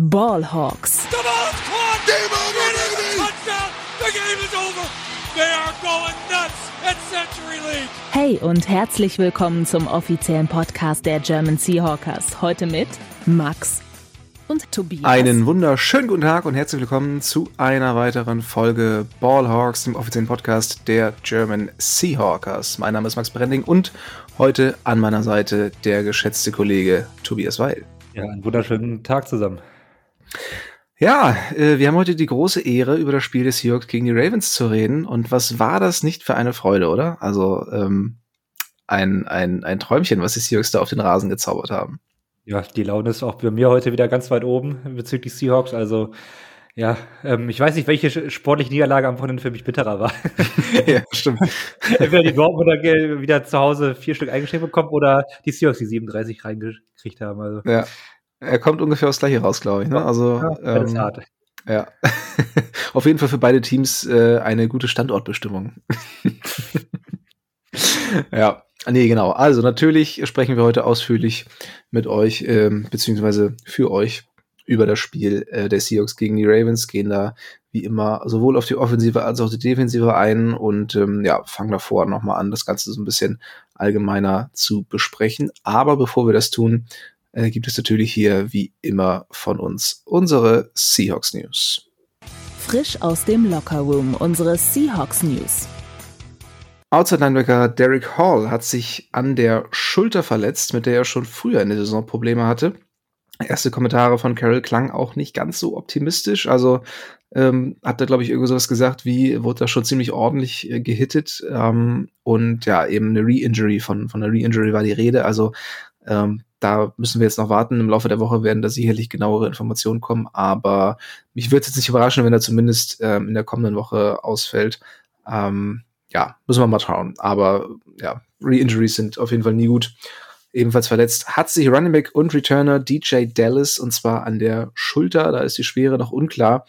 Ballhawks. The ball's caught. Game over, a touchdown. The game is over. They are going nuts at Century League. Hey und herzlich willkommen zum offiziellen Podcast der German Seahawkers. Heute mit Max und Tobias. Einen wunderschönen guten Tag und herzlich willkommen zu einer weiteren Folge Ballhawks, dem offiziellen Podcast der German Seahawkers. Mein Name ist Max Brending und heute an meiner Seite der geschätzte Kollege Tobias Weil. Ja, einen wunderschönen Tag zusammen. Ja, äh, wir haben heute die große Ehre, über das Spiel des Seahawks gegen die Ravens zu reden. Und was war das nicht für eine Freude, oder? Also ähm, ein, ein, ein Träumchen, was die Seahawks da auf den Rasen gezaubert haben. Ja, die Laune ist auch bei mir heute wieder ganz weit oben bezüglich Seahawks. Also ja, ähm, ich weiß nicht, welche sportliche Niederlage am Wochenende für mich bitterer war. ja, stimmt. Entweder die Dortmunder wieder zu Hause vier Stück eingeschrieben bekommen oder die Seahawks die 37 reingekriegt haben. Also. Ja, er kommt ungefähr aufs Gleiche raus, glaube ich. Ne? Also, ja, ähm, hart. ja. auf jeden Fall für beide Teams äh, eine gute Standortbestimmung. ja, nee, genau. Also natürlich sprechen wir heute ausführlich mit euch, ähm, beziehungsweise für euch über das Spiel äh, der Seahawks gegen die Ravens, gehen da wie immer sowohl auf die Offensive als auch die Defensive ein und ähm, ja, fangen davor nochmal an, das Ganze so ein bisschen allgemeiner zu besprechen. Aber bevor wir das tun, äh, gibt es natürlich hier wie immer von uns unsere Seahawks News. Frisch aus dem Lockerroom unsere Seahawks News. Outside Linebacker Derek Hall hat sich an der Schulter verletzt, mit der er schon früher in der Saison Probleme hatte. Erste Kommentare von Carol klang auch nicht ganz so optimistisch. Also ähm, hat er, glaube ich, irgendwo sowas gesagt, wie wurde da schon ziemlich ordentlich äh, gehittet. Ähm, und ja, eben eine Re-Injury, von, von einer Re-Injury war die Rede. Also ähm, da müssen wir jetzt noch warten. Im Laufe der Woche werden da sicherlich genauere Informationen kommen, aber mich würde es jetzt nicht überraschen, wenn er zumindest ähm, in der kommenden Woche ausfällt. Ähm, ja, müssen wir mal schauen. Aber ja, Re-Injuries sind auf jeden Fall nie gut. Ebenfalls verletzt hat sich Running Back und Returner DJ Dallas und zwar an der Schulter. Da ist die Schwere noch unklar.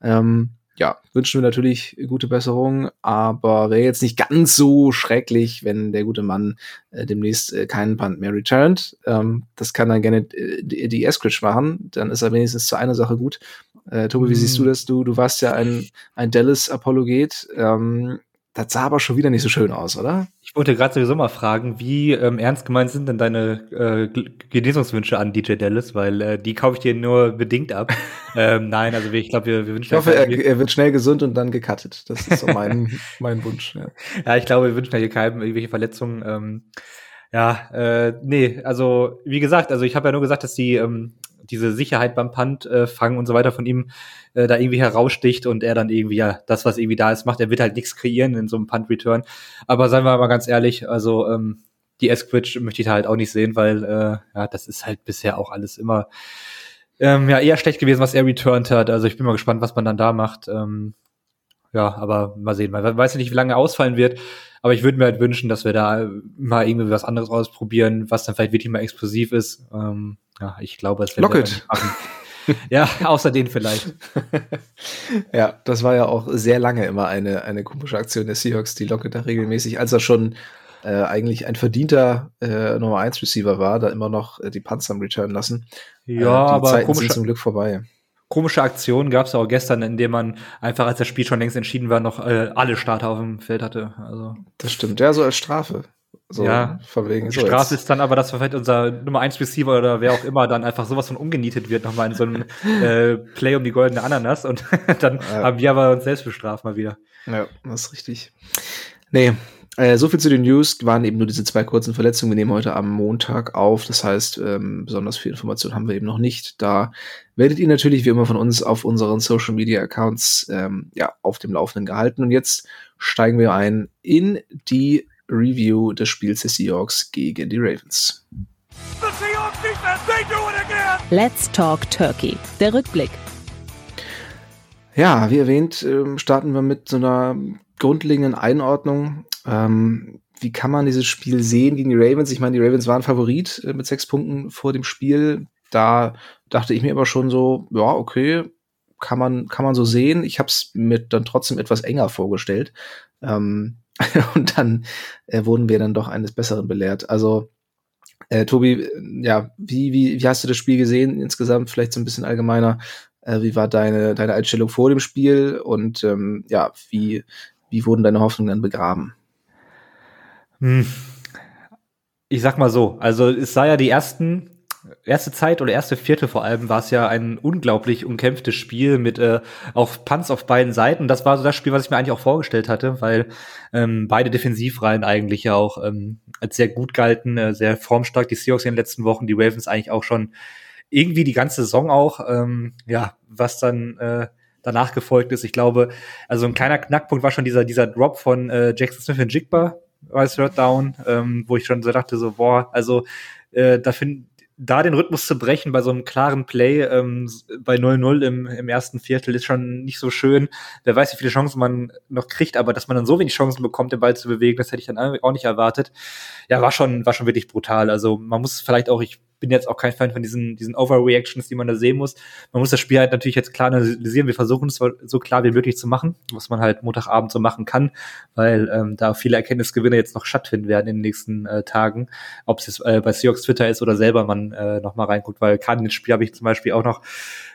Ähm, ja, wünschen wir natürlich gute Besserung, aber wäre jetzt nicht ganz so schrecklich, wenn der gute Mann äh, demnächst äh, keinen Punt mehr returnt. Ähm, das kann dann gerne äh, die, Eskridge machen, dann ist er wenigstens zu einer Sache gut. Äh, Tobi, wie siehst du mhm. das? Du, du warst ja ein, ein Dallas-Apologet. Ähm, das sah aber schon wieder nicht so schön aus, oder? Ich wollte gerade sowieso mal fragen, wie ähm, ernst gemeint sind denn deine äh, Genesungswünsche an DJ Dallas, weil äh, die kaufe ich dir nur bedingt ab. ähm, nein, also ich glaube, wir, wir wünschen. Ich hoffe, er, er, wird schnell gesund und dann gecuttet. Das ist so mein, mein Wunsch. Ja. ja, ich glaube, wir wünschen hier keinem irgendwelche Verletzungen. Ähm, ja, äh, nee, also wie gesagt, also ich habe ja nur gesagt, dass die ähm, diese Sicherheit beim Punt äh, fangen und so weiter von ihm äh, da irgendwie heraussticht und er dann irgendwie ja das, was irgendwie da ist, macht. Er wird halt nichts kreieren in so einem Punt-Return. Aber seien wir mal ganz ehrlich, also ähm, die Esquitch möchte ich da halt auch nicht sehen, weil äh, ja, das ist halt bisher auch alles immer ähm, ja eher schlecht gewesen, was er returned hat. Also ich bin mal gespannt, was man dann da macht. Ähm, ja, aber mal sehen. Man weiß ja nicht, wie lange er ausfallen wird. Aber ich würde mir halt wünschen, dass wir da mal irgendwie was anderes ausprobieren, was dann vielleicht wirklich mal explosiv ist. Ähm, ja, ich glaube, es wird Locket. ja, außer den vielleicht. ja, das war ja auch sehr lange immer eine, eine komische Aktion der Seahawks, die Lockett da regelmäßig, als er schon äh, eigentlich ein verdienter äh, Nummer 1 Receiver war, da immer noch äh, die Panzer return lassen. Ja, äh, die aber Zeiten sind zum Glück vorbei. Komische Aktion gab es auch gestern, in dem man einfach, als das Spiel schon längst entschieden war, noch äh, alle Starter auf dem Feld hatte. Also das stimmt, ja, so als Strafe. So, ja, von wegen. So Strafe ist dann aber, dass vielleicht unser Nummer 1 Receiver oder wer auch immer dann einfach sowas von umgenietet wird, nochmal in so einem äh, Play um die goldene Ananas und dann ja. haben wir aber uns selbst bestraft mal wieder. Ja, das ist richtig. Nee, äh, so viel zu den News, waren eben nur diese zwei kurzen Verletzungen. Wir nehmen heute am Montag auf, das heißt, ähm, besonders viel Information haben wir eben noch nicht. Da werdet ihr natürlich wie immer von uns auf unseren Social Media Accounts ähm, ja, auf dem Laufenden gehalten. Und jetzt steigen wir ein in die Review des Spiels der Seahawks gegen die Ravens. Let's Talk Turkey. Der Rückblick. Ja, wie erwähnt, ähm, starten wir mit so einer grundlegenden Einordnung. Ähm, wie kann man dieses Spiel sehen gegen die Ravens? Ich meine, die Ravens waren Favorit äh, mit sechs Punkten vor dem Spiel. Da dachte ich mir aber schon so, ja, okay, kann man, kann man so sehen. Ich habe es mir dann trotzdem etwas enger vorgestellt. Ähm, und dann äh, wurden wir dann doch eines Besseren belehrt. Also Äh, Tobi, ja, wie, wie, wie hast du das Spiel gesehen insgesamt? Vielleicht so ein bisschen allgemeiner. Äh, wie war deine, deine Einstellung vor dem Spiel und ähm, ja, wie, wie wurden deine Hoffnungen dann begraben? Hm. Ich sag mal so, also es sah ja die ersten erste Zeit oder erste Viertel vor allem war es ja ein unglaublich umkämpftes Spiel mit äh, auch Punts auf beiden Seiten. Das war so das Spiel, was ich mir eigentlich auch vorgestellt hatte, weil ähm, beide Defensivreihen eigentlich ja auch ähm, als sehr gut galten, äh, sehr formstark. Die Seahawks in den letzten Wochen, die Ravens eigentlich auch schon irgendwie die ganze Saison auch. Ähm, ja, was dann äh, danach gefolgt ist. Ich glaube, also ein kleiner Knackpunkt war schon dieser dieser Drop von äh, Jackson Smith und Jigba als Third Down, ähm, wo ich schon so dachte so boah, also äh, da finde da den Rhythmus zu brechen bei so einem klaren Play ähm, bei 0-0 im, im ersten Viertel ist schon nicht so schön. Wer weiß, wie viele Chancen man noch kriegt, aber dass man dann so wenig Chancen bekommt, den Ball zu bewegen, das hätte ich dann auch nicht erwartet. Ja, war schon, war schon wirklich brutal. Also man muss vielleicht auch, ich bin jetzt auch kein Fan von diesen, diesen Overreactions, die man da sehen muss. Man muss das Spiel halt natürlich jetzt klar analysieren. Wir versuchen es so klar wie möglich zu machen, was man halt Montagabend so machen kann, weil ähm, da viele Erkenntnisgewinne jetzt noch stattfinden werden in den nächsten äh, Tagen. Ob es jetzt äh, bei Seahawks Twitter ist oder selber man äh, noch mal reinguckt, weil gerade in dem Spiel habe ich zum Beispiel auch noch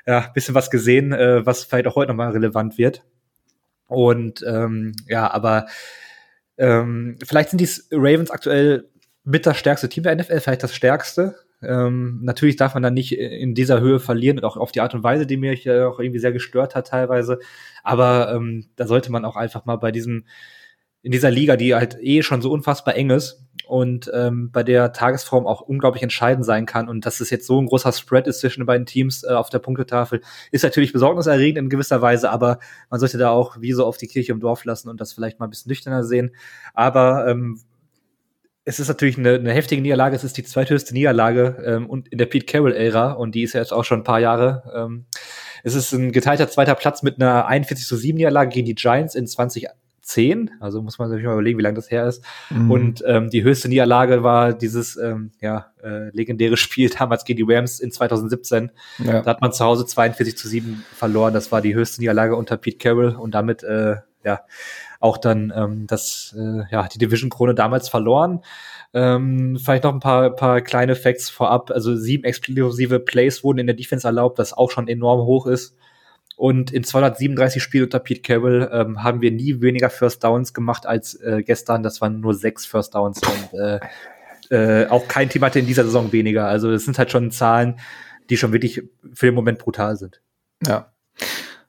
ja, bisschen was gesehen, äh, was vielleicht auch heute noch mal relevant wird. Und ähm, ja, aber ähm, vielleicht sind die Ravens aktuell mit das stärkste Team der NFL, vielleicht das stärkste. Ähm, natürlich darf man dann nicht in dieser Höhe verlieren und auch auf die Art und Weise, die mich äh, auch irgendwie sehr gestört hat teilweise. Aber ähm, da sollte man auch einfach mal bei diesem, in dieser Liga, die halt eh schon so unfassbar eng ist und ähm, bei der Tagesform auch unglaublich entscheidend sein kann und dass es jetzt so ein großer Spread ist zwischen den beiden Teams äh, auf der Punktetafel, ist natürlich besorgniserregend in gewisser Weise, aber man sollte da auch wie so auf die Kirche im Dorf lassen und das vielleicht mal ein bisschen nüchterner sehen. Aber ähm, es ist natürlich eine, eine heftige Niederlage. Es ist die zweithöchste Niederlage ähm, und in der Pete Carroll-Ära und die ist ja jetzt auch schon ein paar Jahre. Ähm, es ist ein geteilter zweiter Platz mit einer 41 zu 7 Niederlage gegen die Giants in 2010. Also muss man sich mal überlegen, wie lange das her ist. Mhm. Und ähm, die höchste Niederlage war dieses ähm, ja, äh, legendäre Spiel damals gegen die Rams in 2017. Ja. Da hat man zu Hause 42 zu 7 verloren. Das war die höchste Niederlage unter Pete Carroll und damit äh, ja auch dann ähm, das, äh, ja, die Division-Krone damals verloren. Ähm, vielleicht noch ein paar, paar kleine Facts vorab. Also sieben explosive Plays wurden in der Defense erlaubt, was auch schon enorm hoch ist. Und in 237 Spielen unter Pete Carroll ähm, haben wir nie weniger First Downs gemacht als äh, gestern. Das waren nur sechs First Downs und äh, äh, auch kein Team hatte in dieser Saison weniger. Also es sind halt schon Zahlen, die schon wirklich für den Moment brutal sind. Ja.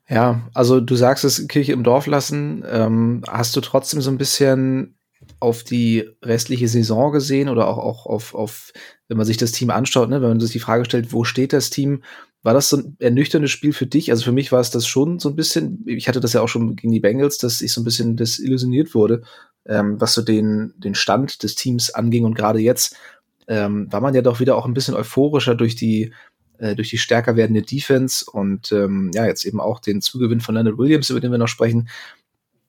Ja, also du sagst es, Kirche im Dorf lassen. Ähm, hast du trotzdem so ein bisschen auf die restliche Saison gesehen oder auch, auch auf, auf, wenn man sich das Team anschaut, ne, wenn man sich die Frage stellt, wo steht das Team? War das so ein ernüchterndes Spiel für dich? Also für mich war es das schon so ein bisschen, ich hatte das ja auch schon gegen die Bengals, dass ich so ein bisschen desillusioniert wurde, ähm, was so den, den Stand des Teams anging. Und gerade jetzt ähm, war man ja doch wieder auch ein bisschen euphorischer durch die äh, durch die stärker werdende Defense und ähm, ja, jetzt eben auch den Zugewinn von Leonard Williams, über den wir noch sprechen.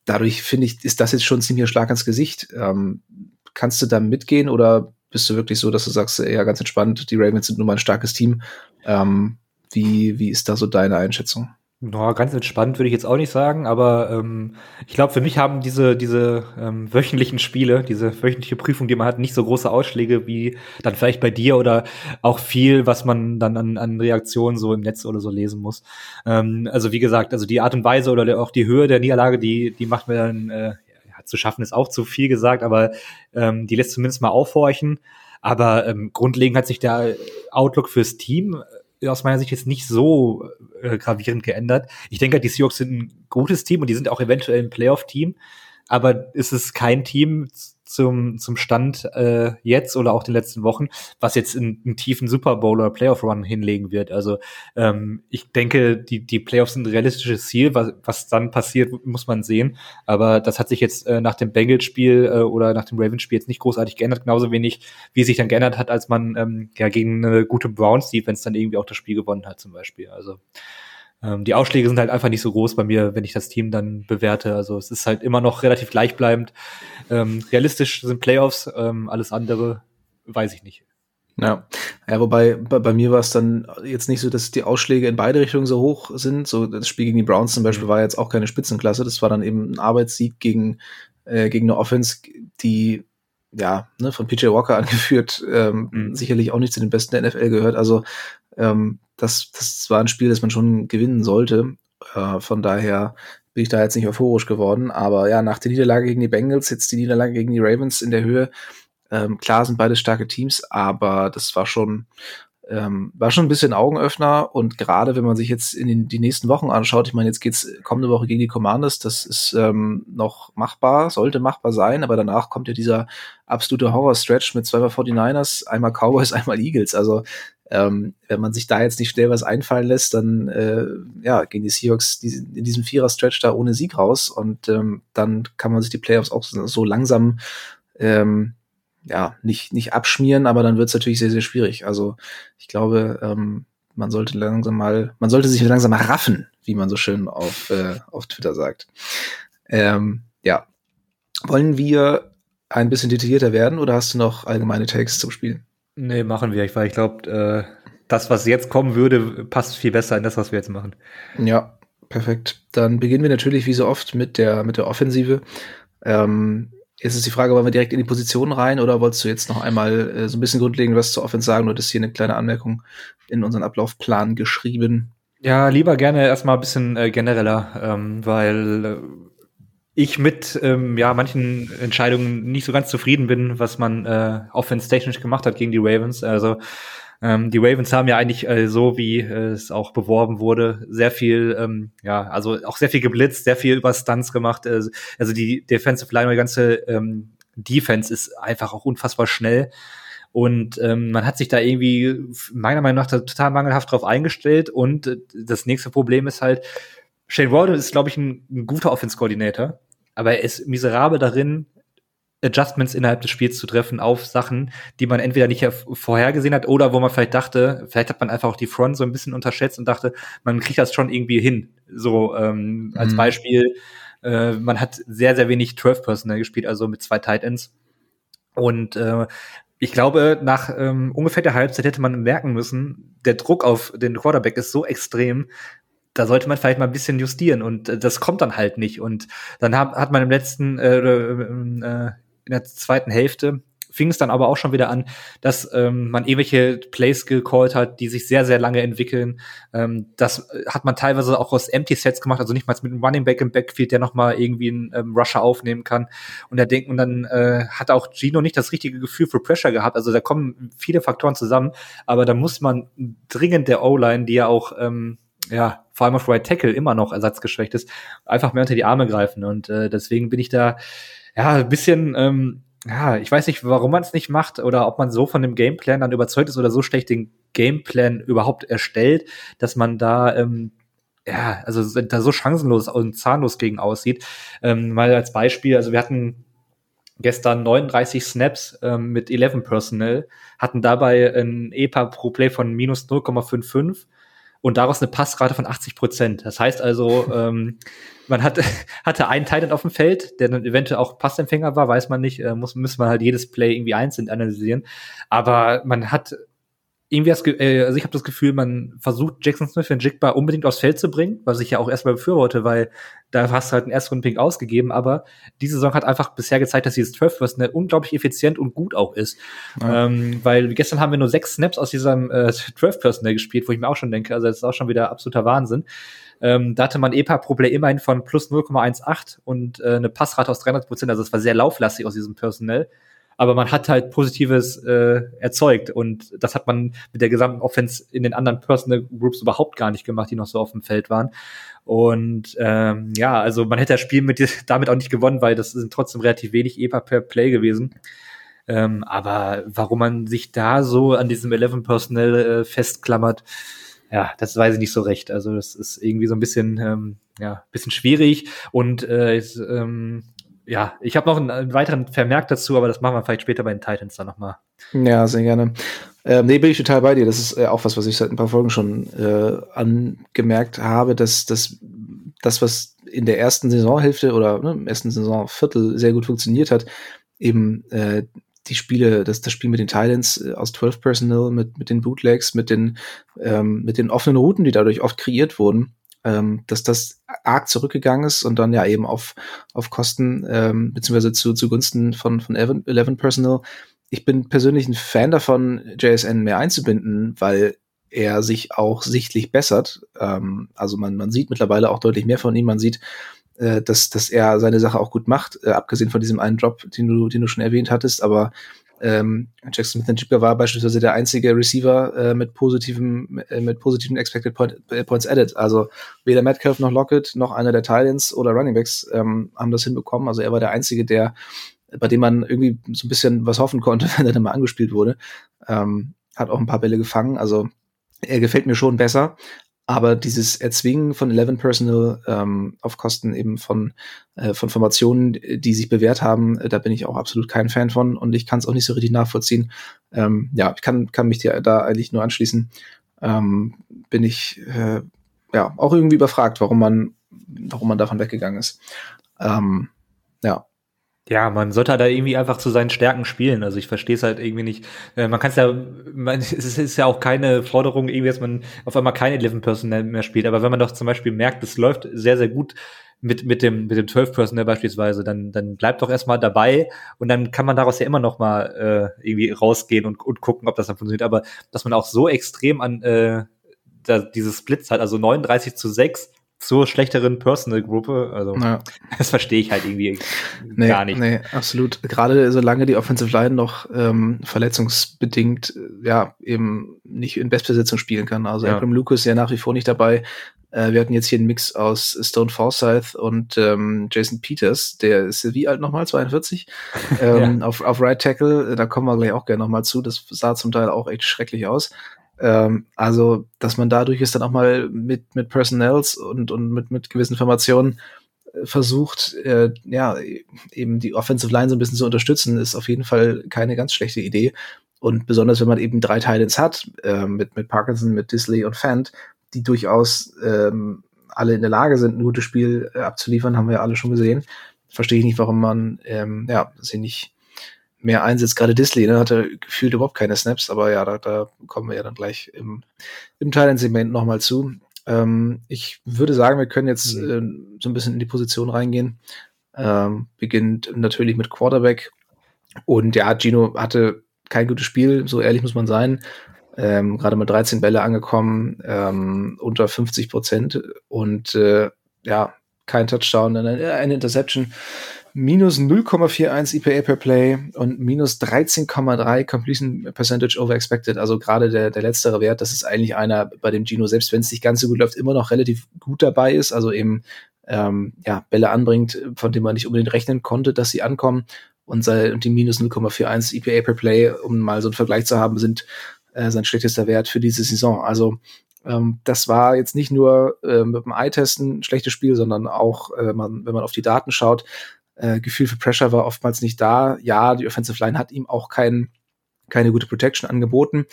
Dadurch finde ich, ist das jetzt schon ziemlich Schlag ans Gesicht. Ähm, kannst du da mitgehen oder bist du wirklich so, dass du sagst, ja, ganz entspannt, die Ravens sind nun mal ein starkes Team. Ähm, wie, wie ist da so deine Einschätzung? No, ganz entspannt würde ich jetzt auch nicht sagen, aber ähm, ich glaube, für mich haben diese, diese ähm, wöchentlichen Spiele, diese wöchentliche Prüfung, die man hat, nicht so große Ausschläge wie dann vielleicht bei dir oder auch viel, was man dann an, an Reaktionen so im Netz oder so lesen muss. Ähm, also wie gesagt, also die Art und Weise oder auch die Höhe der Niederlage, die, die macht mir dann äh, ja, zu schaffen, ist auch zu viel gesagt, aber ähm, die lässt zumindest mal aufhorchen. Aber ähm, grundlegend hat sich der Outlook fürs Team aus meiner Sicht jetzt nicht so äh, gravierend geändert. Ich denke, die Seahawks sind ein gutes Team und die sind auch eventuell ein Playoff-Team, aber es ist kein Team zum, zum Stand äh, jetzt oder auch den letzten Wochen, was jetzt in einen tiefen Super Bowl oder Playoff Run hinlegen wird. Also ähm, ich denke, die, die Playoffs sind ein realistisches Ziel. Was, was dann passiert, muss man sehen. Aber das hat sich jetzt äh, nach dem Bengals-Spiel äh, oder nach dem Ravens-Spiel jetzt nicht großartig geändert. Genauso wenig, wie es sich dann geändert hat, als man ähm, ja gegen eine gute Browns-Defense dann irgendwie auch das Spiel gewonnen hat zum Beispiel. Also ähm, die Ausschläge sind halt einfach nicht so groß bei mir, wenn ich das Team dann bewerte. Also es ist halt immer noch relativ gleichbleibend. Ähm, realistisch sind Playoffs, ähm, alles andere weiß ich nicht. Ja, ja wobei bei, bei mir war es dann jetzt nicht so, dass die Ausschläge in beide Richtungen so hoch sind. So das Spiel gegen die Browns zum Beispiel mhm. war jetzt auch keine Spitzenklasse. Das war dann eben ein Arbeitssieg gegen, äh, gegen eine Offense, die ja, ne, von PJ Walker angeführt, ähm, mhm. sicherlich auch nicht zu den besten der NFL gehört. Also ähm, das, das war ein Spiel, das man schon gewinnen sollte. Äh, von daher bin ich da jetzt nicht euphorisch geworden. Aber ja, nach der Niederlage gegen die Bengals, jetzt die Niederlage gegen die Ravens in der Höhe. Ähm, klar sind beide starke Teams, aber das war schon ähm, war schon ein bisschen Augenöffner und gerade wenn man sich jetzt in den, die nächsten Wochen anschaut, ich meine, jetzt geht's kommende Woche gegen die Commanders, das ist ähm, noch machbar, sollte machbar sein, aber danach kommt ja dieser absolute Horror-Stretch mit zweimal 49ers, einmal Cowboys, einmal Eagles. Also ähm, wenn man sich da jetzt nicht schnell was einfallen lässt, dann äh, ja, gehen die Seahawks in diesem Vierer-Stretch da ohne Sieg raus und ähm, dann kann man sich die Playoffs auch so, langsam ähm, ja, nicht, nicht abschmieren, aber dann wird es natürlich sehr, sehr schwierig. Also ich glaube, ähm, man sollte langsam mal, man sollte sich langsam mal raffen, wie man so schön auf, äh, auf Twitter sagt. Ähm, ja. Wollen wir ein bisschen detaillierter werden oder hast du noch allgemeine Takes zum Spiel? Nee, machen wir, weil ich glaube, äh, das, was jetzt kommen würde, passt viel besser in das, was wir jetzt machen. Ja, perfekt. Dann beginnen wir natürlich wie so oft mit der, mit der Offensive. Ähm, Jetzt ist die Frage, wollen wir direkt in die Position rein oder wolltest du jetzt noch einmal äh, so ein bisschen grundlegend was zur Offense sagen? Du hattest hier eine kleine Anmerkung in unseren Ablaufplan geschrieben. Ja, lieber gerne erstmal ein bisschen äh, genereller, ähm, weil äh, ich mit ähm, ja, manchen Entscheidungen nicht so ganz zufrieden bin, was man äh, offense-technisch gemacht hat gegen die Ravens. Also ähm, die Ravens haben ja eigentlich äh, so, wie äh, es auch beworben wurde, sehr viel, ähm, ja, also auch sehr viel geblitzt, sehr viel über Stunts gemacht. Äh, also die Defensive Line, die ganze ähm, Defense ist einfach auch unfassbar schnell. Und ähm, man hat sich da irgendwie meiner Meinung nach total mangelhaft drauf eingestellt. Und äh, das nächste Problem ist halt, Shane Walden ist, glaube ich, ein, ein guter Offense-Koordinator, aber er ist miserabel darin, Adjustments innerhalb des Spiels zu treffen auf Sachen, die man entweder nicht vorhergesehen hat oder wo man vielleicht dachte, vielleicht hat man einfach auch die Front so ein bisschen unterschätzt und dachte, man kriegt das schon irgendwie hin. So ähm, als mhm. Beispiel, äh, man hat sehr, sehr wenig 12 Personal gespielt, also mit zwei Tight Ends. Und äh, ich glaube, nach ähm, ungefähr der Halbzeit hätte man merken müssen, der Druck auf den Quarterback ist so extrem, da sollte man vielleicht mal ein bisschen justieren und äh, das kommt dann halt nicht. Und dann hat, hat man im letzten äh, äh, in der zweiten Hälfte fing es dann aber auch schon wieder an, dass ähm, man irgendwelche Plays gecallt hat, die sich sehr, sehr lange entwickeln. Ähm, das hat man teilweise auch aus Empty Sets gemacht, also nicht mal mit einem Running Back im Backfield, der nochmal irgendwie einen ähm, Rusher aufnehmen kann. Und er denkt, und dann äh, hat auch Gino nicht das richtige Gefühl für Pressure gehabt. Also da kommen viele Faktoren zusammen, aber da muss man dringend der O-Line, die ja auch ähm, ja, vor allem auf Right Tackle immer noch ersatzgeschwächt ist, einfach mehr unter die Arme greifen. Und äh, deswegen bin ich da ja, ein bisschen, ähm, ja, ich weiß nicht, warum man es nicht macht oder ob man so von dem Gameplan dann überzeugt ist oder so schlecht den Gameplan überhaupt erstellt, dass man da ähm, ja, also da so chancenlos und zahnlos gegen aussieht. Ähm, mal als Beispiel, also wir hatten gestern 39 Snaps ähm, mit 11 Personnel, hatten dabei ein EPA pro Play von minus 0,55 und daraus eine Passrate von 80 Prozent. Das heißt also, ähm, man hat, hatte einen Titan auf dem Feld, der dann eventuell auch Passempfänger war, weiß man nicht, äh, muss, muss man halt jedes Play irgendwie einzeln analysieren. Aber man hat irgendwie das, äh, also ich habe das Gefühl, man versucht Jackson Smith und Jigba unbedingt aufs Feld zu bringen, was ich ja auch erstmal befürworte, weil da hast du halt einen ersten Pick ausgegeben, aber diese Saison hat einfach bisher gezeigt, dass dieses 12 Personal unglaublich effizient und gut auch ist. Ja. Ähm, weil gestern haben wir nur sechs Snaps aus diesem äh, 12 Personal gespielt, wo ich mir auch schon denke, also das ist auch schon wieder absoluter Wahnsinn. Ähm, da hatte man EPA pro Play immerhin von plus 0,18 und äh, eine Passrate aus 300 Prozent, also es war sehr lauflastig aus diesem Personal aber man hat halt Positives äh, erzeugt und das hat man mit der gesamten Offense in den anderen Personal Groups überhaupt gar nicht gemacht, die noch so auf dem Feld waren. Und ähm, ja, also man hätte das Spiel mit damit auch nicht gewonnen, weil das sind trotzdem relativ wenig EPA per Play gewesen. Ähm, aber warum man sich da so an diesem 11 Personal äh, festklammert, ja, das weiß ich nicht so recht. Also das ist irgendwie so ein bisschen, ähm, ja, bisschen schwierig und äh, ist, ähm, ja, ich habe noch einen, einen, weiteren Vermerk dazu, aber das machen wir vielleicht später bei den Titans dann nochmal. Ja, sehr gerne. Ähm, nee, bin ich total bei dir. Das ist äh, auch was, was ich seit ein paar Folgen schon äh, angemerkt habe, dass, dass das, was in der ersten Saisonhälfte oder ne, im ersten Saisonviertel sehr gut funktioniert hat, eben äh, die Spiele, das, das Spiel mit den Titans äh, aus 12 Personal, mit, mit den Bootlegs, mit den, ähm, mit den offenen Routen, die dadurch oft kreiert wurden, ähm, dass das arg zurückgegangen ist und dann ja eben auf, auf Kosten, ähm, beziehungsweise zu, zugunsten von, von Eleven Personal. Ich bin persönlich ein Fan davon, JSN mehr einzubinden, weil er sich auch sichtlich bessert. Ähm, also man, man sieht mittlerweile auch deutlich mehr von ihm. Man sieht, äh, dass, dass er seine Sache auch gut macht, äh, abgesehen von diesem einen Job, den du, den du schon erwähnt hattest. Aber ähm, Jackson Smith Njigba war beispielsweise der einzige Receiver äh, mit positivem, äh, mit positiven Expected Point, äh, Points Added. Also weder Metcalf noch Lockett noch einer der Titans oder Runningbacks ähm, haben das hinbekommen. Also er war der einzige, der, bei dem man irgendwie so ein bisschen was hoffen konnte, wenn er dann mal angespielt wurde. Ähm, hat auch ein paar Bälle gefangen. Also er gefällt mir schon besser. Aber dieses Erzwingen von Eleven Personal ähm, auf Kosten eben von, äh, von Formationen, die sich bewährt haben, äh, da bin ich auch absolut kein Fan von und ich kann es auch nicht so richtig nachvollziehen. Ähm, ja, ich kann, kann mich dir da eigentlich nur anschließen. Ähm, bin ich äh, ja auch irgendwie überfragt, warum man, warum man davon weggegangen ist. Ähm, ja, ja, man sollte halt da irgendwie einfach zu seinen Stärken spielen. Also ich verstehe es halt irgendwie nicht. Äh, man kann es ja, man, es ist ja auch keine Forderung, irgendwie, dass man auf einmal keine 11 Personal mehr spielt. Aber wenn man doch zum Beispiel merkt, es läuft sehr, sehr gut mit, mit dem, mit dem 12 Personal beispielsweise, dann, dann bleibt doch erstmal dabei und dann kann man daraus ja immer noch mal äh, irgendwie rausgehen und, und gucken, ob das dann funktioniert. Aber dass man auch so extrem an äh, da, diese Splits hat, also 39 zu 6, zur schlechteren Personal-Gruppe. Also ja. das verstehe ich halt irgendwie nee, gar nicht. Nee, absolut. Gerade solange die Offensive Line noch ähm, verletzungsbedingt äh, ja eben nicht in Bestbesetzung spielen kann. Also ja. Abram Lucas ja nach wie vor nicht dabei. Äh, wir hatten jetzt hier einen Mix aus Stone Forsyth und ähm, Jason Peters. Der ist wie alt nochmal? 42? ähm, ja. auf, auf Right Tackle. Da kommen wir gleich auch gerne nochmal zu. Das sah zum Teil auch echt schrecklich aus. Ähm, also, dass man dadurch ist dann auch mal mit, mit Personnels und, und mit, mit gewissen Formationen äh, versucht, äh, ja, eben die Offensive Line so ein bisschen zu unterstützen, ist auf jeden Fall keine ganz schlechte Idee. Und besonders, wenn man eben drei Titans hat, äh, mit, mit Parkinson, mit Disley und Fant, die durchaus ähm, alle in der Lage sind, ein gutes Spiel äh, abzuliefern, haben wir ja alle schon gesehen. Verstehe ich nicht, warum man ähm, ja, sie nicht mehr einsetzt. Gerade Disley ne, hatte gefühlt überhaupt keine Snaps, aber ja, da, da kommen wir ja dann gleich im, im Thailand-Segment nochmal zu. Ähm, ich würde sagen, wir können jetzt äh, so ein bisschen in die Position reingehen. Ähm, beginnt natürlich mit Quarterback. Und ja, Gino hatte kein gutes Spiel, so ehrlich muss man sein. Ähm, gerade mit 13 Bälle angekommen, ähm, unter 50 Prozent und äh, ja, kein Touchdown, eine Interception minus 0,41 EPA per Play und minus 13,3 Completion Percentage over expected. Also gerade der, der letztere Wert, das ist eigentlich einer, bei dem Gino, selbst wenn es nicht ganz so gut läuft, immer noch relativ gut dabei ist. Also eben ähm, ja, Bälle anbringt, von denen man nicht unbedingt rechnen konnte, dass sie ankommen. Und, sei, und die minus 0,41 EPA per Play, um mal so einen Vergleich zu haben, sind äh, sein schlechtester Wert für diese Saison. Also ähm, das war jetzt nicht nur äh, mit dem Eye-Testen ein schlechtes Spiel, sondern auch, äh, man, wenn man auf die Daten schaut, äh, Gefühl für Pressure war oftmals nicht da. Ja, die Offensive Line hat ihm auch kein, keine gute Protection angeboten,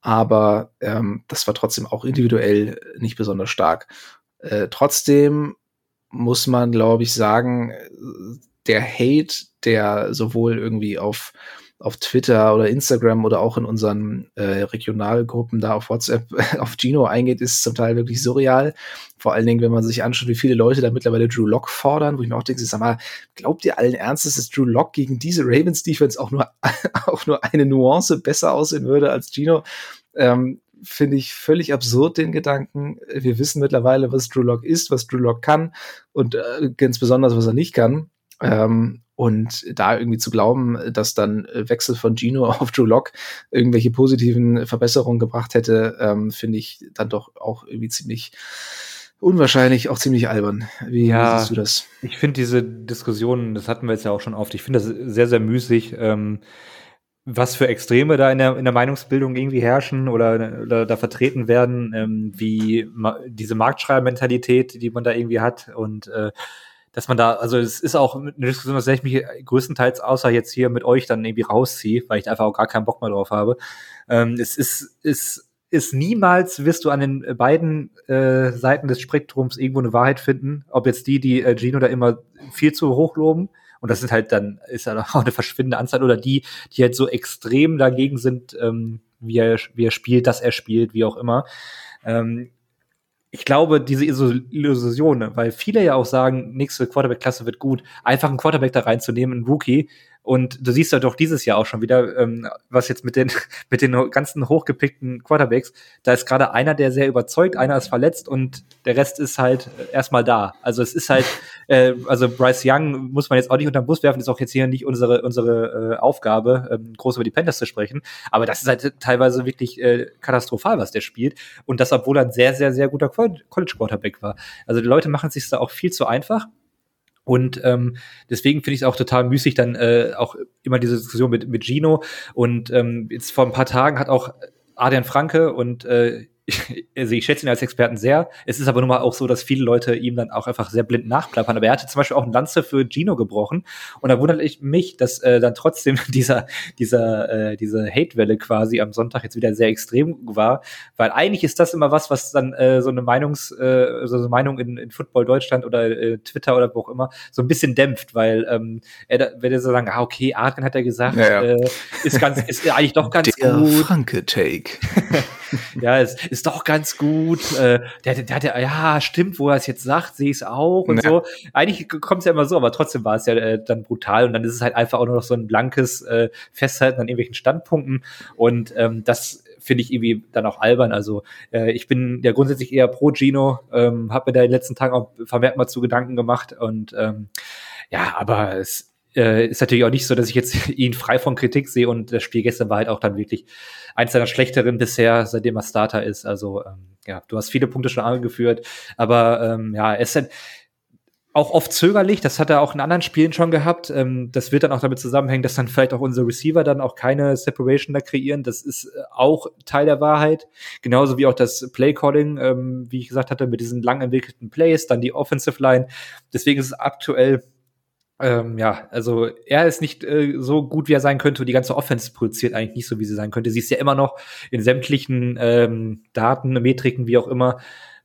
aber ähm, das war trotzdem auch individuell nicht besonders stark. Äh, trotzdem muss man, glaube ich, sagen, der Hate, der sowohl irgendwie auf auf Twitter oder Instagram oder auch in unseren äh, Regionalgruppen da auf WhatsApp auf Gino eingeht, ist zum Teil wirklich surreal. Vor allen Dingen, wenn man sich anschaut, wie viele Leute da mittlerweile Drew Lock fordern, wo ich mir auch denke, sag mal, glaubt ihr allen Ernstes, dass Drew Lock gegen diese Ravens Defense auch nur, auch nur eine Nuance besser aussehen würde als Gino? Ähm, Finde ich völlig absurd, den Gedanken. Wir wissen mittlerweile, was Drew Lock ist, was Drew Lock kann und äh, ganz besonders, was er nicht kann. Ähm, und da irgendwie zu glauben, dass dann Wechsel von Gino auf Drew Lock irgendwelche positiven Verbesserungen gebracht hätte, ähm, finde ich dann doch auch irgendwie ziemlich unwahrscheinlich, auch ziemlich albern. Wie, ja, siehst du das? Ich finde diese Diskussionen, das hatten wir jetzt ja auch schon oft, ich finde das sehr, sehr müßig. Ähm, was für Extreme da in der, in der Meinungsbildung irgendwie herrschen oder, oder da vertreten werden, ähm, wie ma diese Marktschreibermentalität, die man da irgendwie hat und äh, dass man da, also es ist auch eine Diskussion, dass ich mich größtenteils außer jetzt hier mit euch dann irgendwie rausziehe, weil ich da einfach auch gar keinen Bock mehr drauf habe. Ähm, es ist, ist, ist niemals wirst du an den beiden äh, Seiten des Spektrums irgendwo eine Wahrheit finden, ob jetzt die, die äh, Gino da immer viel zu hoch loben, und das sind halt dann, ist ja auch eine verschwindende Anzahl, oder die, die halt so extrem dagegen sind, ähm, wie, er, wie er spielt, dass er spielt, wie auch immer. Ähm, ich glaube, diese Illusion, weil viele ja auch sagen, nächste Quarterback-Klasse wird gut, einfach einen Quarterback da reinzunehmen, einen Rookie, und du siehst ja doch dieses Jahr auch schon wieder, ähm, was jetzt mit den, mit den ganzen hochgepickten Quarterbacks, da ist gerade einer, der sehr überzeugt, einer ist verletzt und der Rest ist halt erstmal da. Also es ist halt, äh, also Bryce Young muss man jetzt auch nicht unter den Bus werfen, ist auch jetzt hier nicht unsere, unsere äh, Aufgabe, ähm, groß über die Panthers zu sprechen. Aber das ist halt teilweise wirklich äh, katastrophal, was der spielt. Und das, obwohl er ein sehr, sehr, sehr guter College Quarterback war. Also die Leute machen es sich da auch viel zu einfach. Und ähm, deswegen finde ich es auch total müßig, dann äh, auch immer diese Diskussion mit, mit Gino. Und ähm, jetzt vor ein paar Tagen hat auch Adrian Franke und äh, also ich schätze ihn als Experten sehr. Es ist aber nun mal auch so, dass viele Leute ihm dann auch einfach sehr blind nachplappern. Aber er hatte zum Beispiel auch ein Lanze für Gino gebrochen. Und da wundert ich mich, dass äh, dann trotzdem dieser, dieser, äh, diese Hate-Welle quasi am Sonntag jetzt wieder sehr extrem war. Weil eigentlich ist das immer was, was dann äh, so eine Meinungs, äh, so eine Meinung in, in Football Deutschland oder äh, Twitter oder wo auch immer so ein bisschen dämpft, weil ähm, er, wenn er so sagen, ah, okay, Adrian hat er gesagt, ja, ja. Äh, ist ganz, ist eigentlich doch ganz Der gut. Franke-Take. ja, es ist doch ganz gut. Äh, der, der, der, ja, stimmt, wo er es jetzt sagt, sehe ich es auch und ja. so. Eigentlich kommt es ja immer so, aber trotzdem war es ja äh, dann brutal und dann ist es halt einfach auch nur noch so ein blankes äh, Festhalten an irgendwelchen Standpunkten und ähm, das finde ich irgendwie dann auch albern. Also äh, ich bin ja grundsätzlich eher pro Gino, ähm, habe mir da in den letzten Tagen auch vermehrt mal zu Gedanken gemacht und ähm, ja, aber es äh, ist natürlich auch nicht so, dass ich jetzt ihn frei von Kritik sehe und das Spiel gestern war halt auch dann wirklich eins seiner schlechteren bisher, seitdem er Starter ist. Also ähm, ja, du hast viele Punkte schon angeführt, aber ähm, ja, es ist halt auch oft zögerlich, das hat er auch in anderen Spielen schon gehabt. Ähm, das wird dann auch damit zusammenhängen, dass dann vielleicht auch unsere Receiver dann auch keine Separation da kreieren. Das ist äh, auch Teil der Wahrheit. Genauso wie auch das Play-Calling, ähm, wie ich gesagt hatte, mit diesen lang entwickelten Plays, dann die Offensive Line. Deswegen ist es aktuell ähm, ja, also er ist nicht äh, so gut, wie er sein könnte die ganze Offense produziert eigentlich nicht so, wie sie sein könnte. Sie ist ja immer noch in sämtlichen ähm, Daten, Metriken, wie auch immer,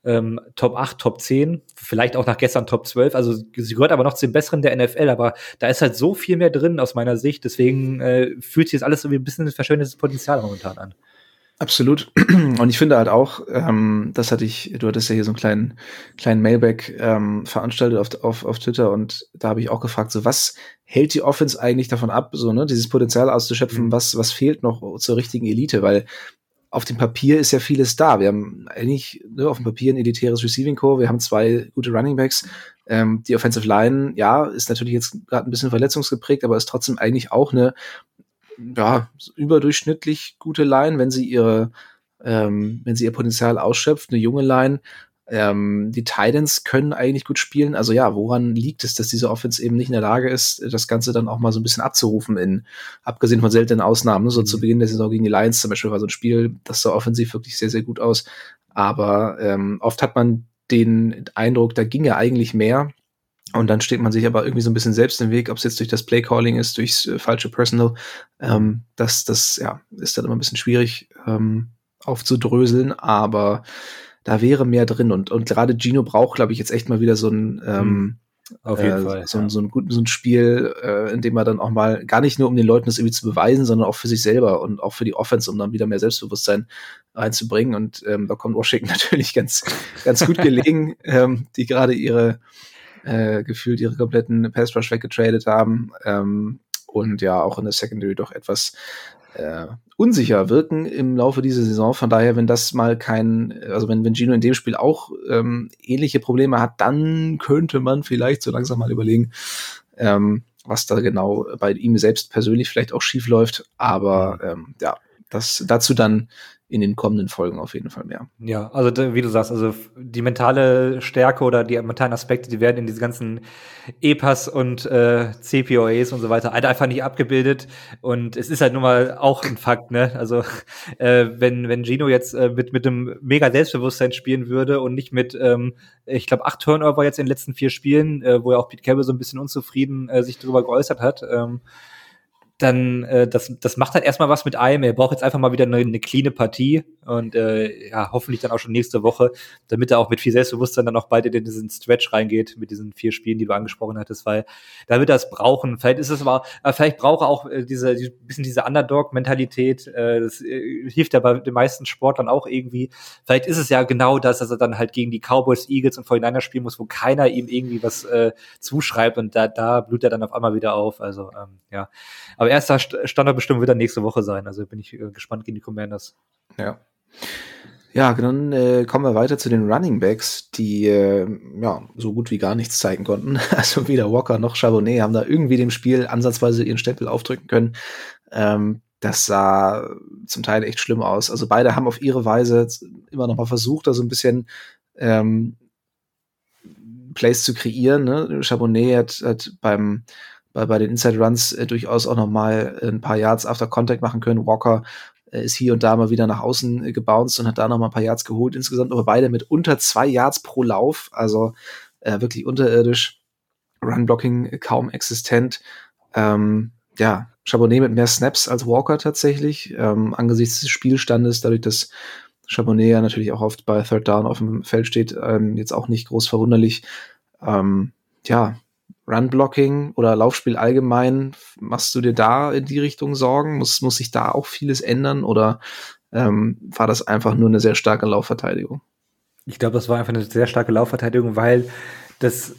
ähm, Top 8, Top 10, vielleicht auch nach gestern Top 12. Also sie gehört aber noch zu den Besseren der NFL, aber da ist halt so viel mehr drin aus meiner Sicht. Deswegen äh, fühlt sich jetzt alles so wie ein bisschen verschwendetes Potenzial momentan an. Absolut. Und ich finde halt auch, ähm, das hatte ich, du hattest ja hier so einen kleinen, kleinen Mailback ähm, veranstaltet auf, auf, auf Twitter und da habe ich auch gefragt, so was hält die Offense eigentlich davon ab, so, ne, dieses Potenzial auszuschöpfen, mhm. was, was fehlt noch zur richtigen Elite, weil auf dem Papier ist ja vieles da. Wir haben eigentlich ne, auf dem Papier ein elitäres Receiving Core, wir haben zwei gute Running Backs. Ähm, die Offensive Line, ja, ist natürlich jetzt gerade ein bisschen verletzungsgeprägt, aber ist trotzdem eigentlich auch eine ja, überdurchschnittlich gute Line, wenn sie ihre, ähm, wenn sie ihr Potenzial ausschöpft, eine junge Line. Ähm, die Titans können eigentlich gut spielen. Also ja, woran liegt es, dass diese Offense eben nicht in der Lage ist, das Ganze dann auch mal so ein bisschen abzurufen in, abgesehen von seltenen Ausnahmen, so mhm. zu Beginn der Saison gegen die Lions zum Beispiel war so ein Spiel, das sah offensiv wirklich sehr, sehr gut aus. Aber ähm, oft hat man den Eindruck, da ginge eigentlich mehr. Und dann steht man sich aber irgendwie so ein bisschen selbst im Weg, ob es jetzt durch das Playcalling ist, durchs äh, falsche Personal. Ähm, das, das ja, ist dann immer ein bisschen schwierig ähm, aufzudröseln, aber da wäre mehr drin. Und, und gerade Gino braucht, glaube ich, jetzt echt mal wieder so ein, ähm, mhm. auf jeden äh, Fall, so, ja. so, ein gut, so ein Spiel, äh, in dem er dann auch mal gar nicht nur um den Leuten das irgendwie zu beweisen, sondern auch für sich selber und auch für die Offense, um dann wieder mehr Selbstbewusstsein reinzubringen. Und ähm, da kommt Washington natürlich ganz, ganz gut gelegen, ähm, die gerade ihre äh, gefühlt ihre kompletten Pass Rush weggetradet haben ähm, und ja auch in der Secondary doch etwas äh, unsicher wirken im Laufe dieser Saison. Von daher, wenn das mal kein, also wenn, wenn Gino in dem Spiel auch ähm, ähnliche Probleme hat, dann könnte man vielleicht so langsam mal überlegen, ähm, was da genau bei ihm selbst persönlich vielleicht auch schief läuft. Aber ähm, ja, das dazu dann in den kommenden Folgen auf jeden Fall mehr. Ja, also wie du sagst, also die mentale Stärke oder die mentalen Aspekte, die werden in diese ganzen EPAs und äh, CPOAs und so weiter halt einfach nicht abgebildet. Und es ist halt nun mal auch ein Fakt, ne? Also äh, wenn, wenn Gino jetzt äh, mit, mit einem mega Selbstbewusstsein spielen würde und nicht mit, ähm, ich glaube, acht Turnover jetzt in den letzten vier Spielen, äh, wo ja auch Pete Campbell so ein bisschen unzufrieden äh, sich darüber geäußert hat, ähm, dann äh, das, das macht halt erstmal was mit einem. Er braucht jetzt einfach mal wieder eine, eine cleane Partie und äh, ja, hoffentlich dann auch schon nächste Woche, damit er auch mit viel Selbstbewusstsein dann auch bald in diesen Stretch reingeht mit diesen vier Spielen, die du angesprochen hattest, weil da wird er es brauchen. Vielleicht ist es aber, äh, vielleicht braucht er auch äh, diese, die, bisschen diese Underdog-Mentalität. Äh, das äh, hilft ja bei den meisten Sportlern auch irgendwie. Vielleicht ist es ja genau das, dass er dann halt gegen die Cowboys, Eagles und 49 spielen muss, wo keiner ihm irgendwie was äh, zuschreibt und da, da blutet er dann auf einmal wieder auf. Also ähm, ja. Aber erster Standardbestimmung wird dann nächste Woche sein. Also bin ich äh, gespannt gegen die Commanders. Ja. Ja, dann äh, kommen wir weiter zu den Running Backs, die äh, ja so gut wie gar nichts zeigen konnten. Also weder Walker noch Charbonnet haben da irgendwie dem Spiel ansatzweise ihren Stempel aufdrücken können. Ähm, das sah zum Teil echt schlimm aus. Also beide haben auf ihre Weise immer noch mal versucht, da so ein bisschen ähm, Plays zu kreieren. Ne? Charbonnet hat, hat beim bei, bei den Inside Runs äh, durchaus auch noch mal ein paar Yards after Contact machen können. Walker äh, ist hier und da mal wieder nach außen äh, gebounced und hat da noch mal ein paar Yards geholt insgesamt, aber beide mit unter zwei Yards pro Lauf, also äh, wirklich unterirdisch. Run-Blocking kaum existent. Ähm, ja, Chabonnet mit mehr Snaps als Walker tatsächlich, ähm, angesichts des Spielstandes, dadurch, dass Chabonnet ja natürlich auch oft bei Third Down auf dem Feld steht, ähm, jetzt auch nicht groß verwunderlich. Ähm, ja, Run-Blocking oder Laufspiel allgemein, machst du dir da in die Richtung Sorgen? Muss, muss sich da auch vieles ändern oder ähm, war das einfach nur eine sehr starke Laufverteidigung? Ich glaube, das war einfach eine sehr starke Laufverteidigung, weil das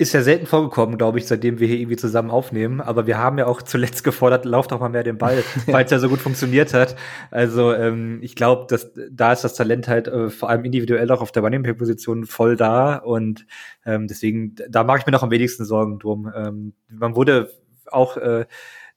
ist ja selten vorgekommen, glaube ich, seitdem wir hier irgendwie zusammen aufnehmen. Aber wir haben ja auch zuletzt gefordert, lauf doch mal mehr den Ball, weil es ja so gut funktioniert hat. Also ähm, ich glaube, dass da ist das Talent halt äh, vor allem individuell auch auf der Running Back Position voll da und ähm, deswegen da mache ich mir noch am wenigsten Sorgen drum. Ähm, man wurde auch äh,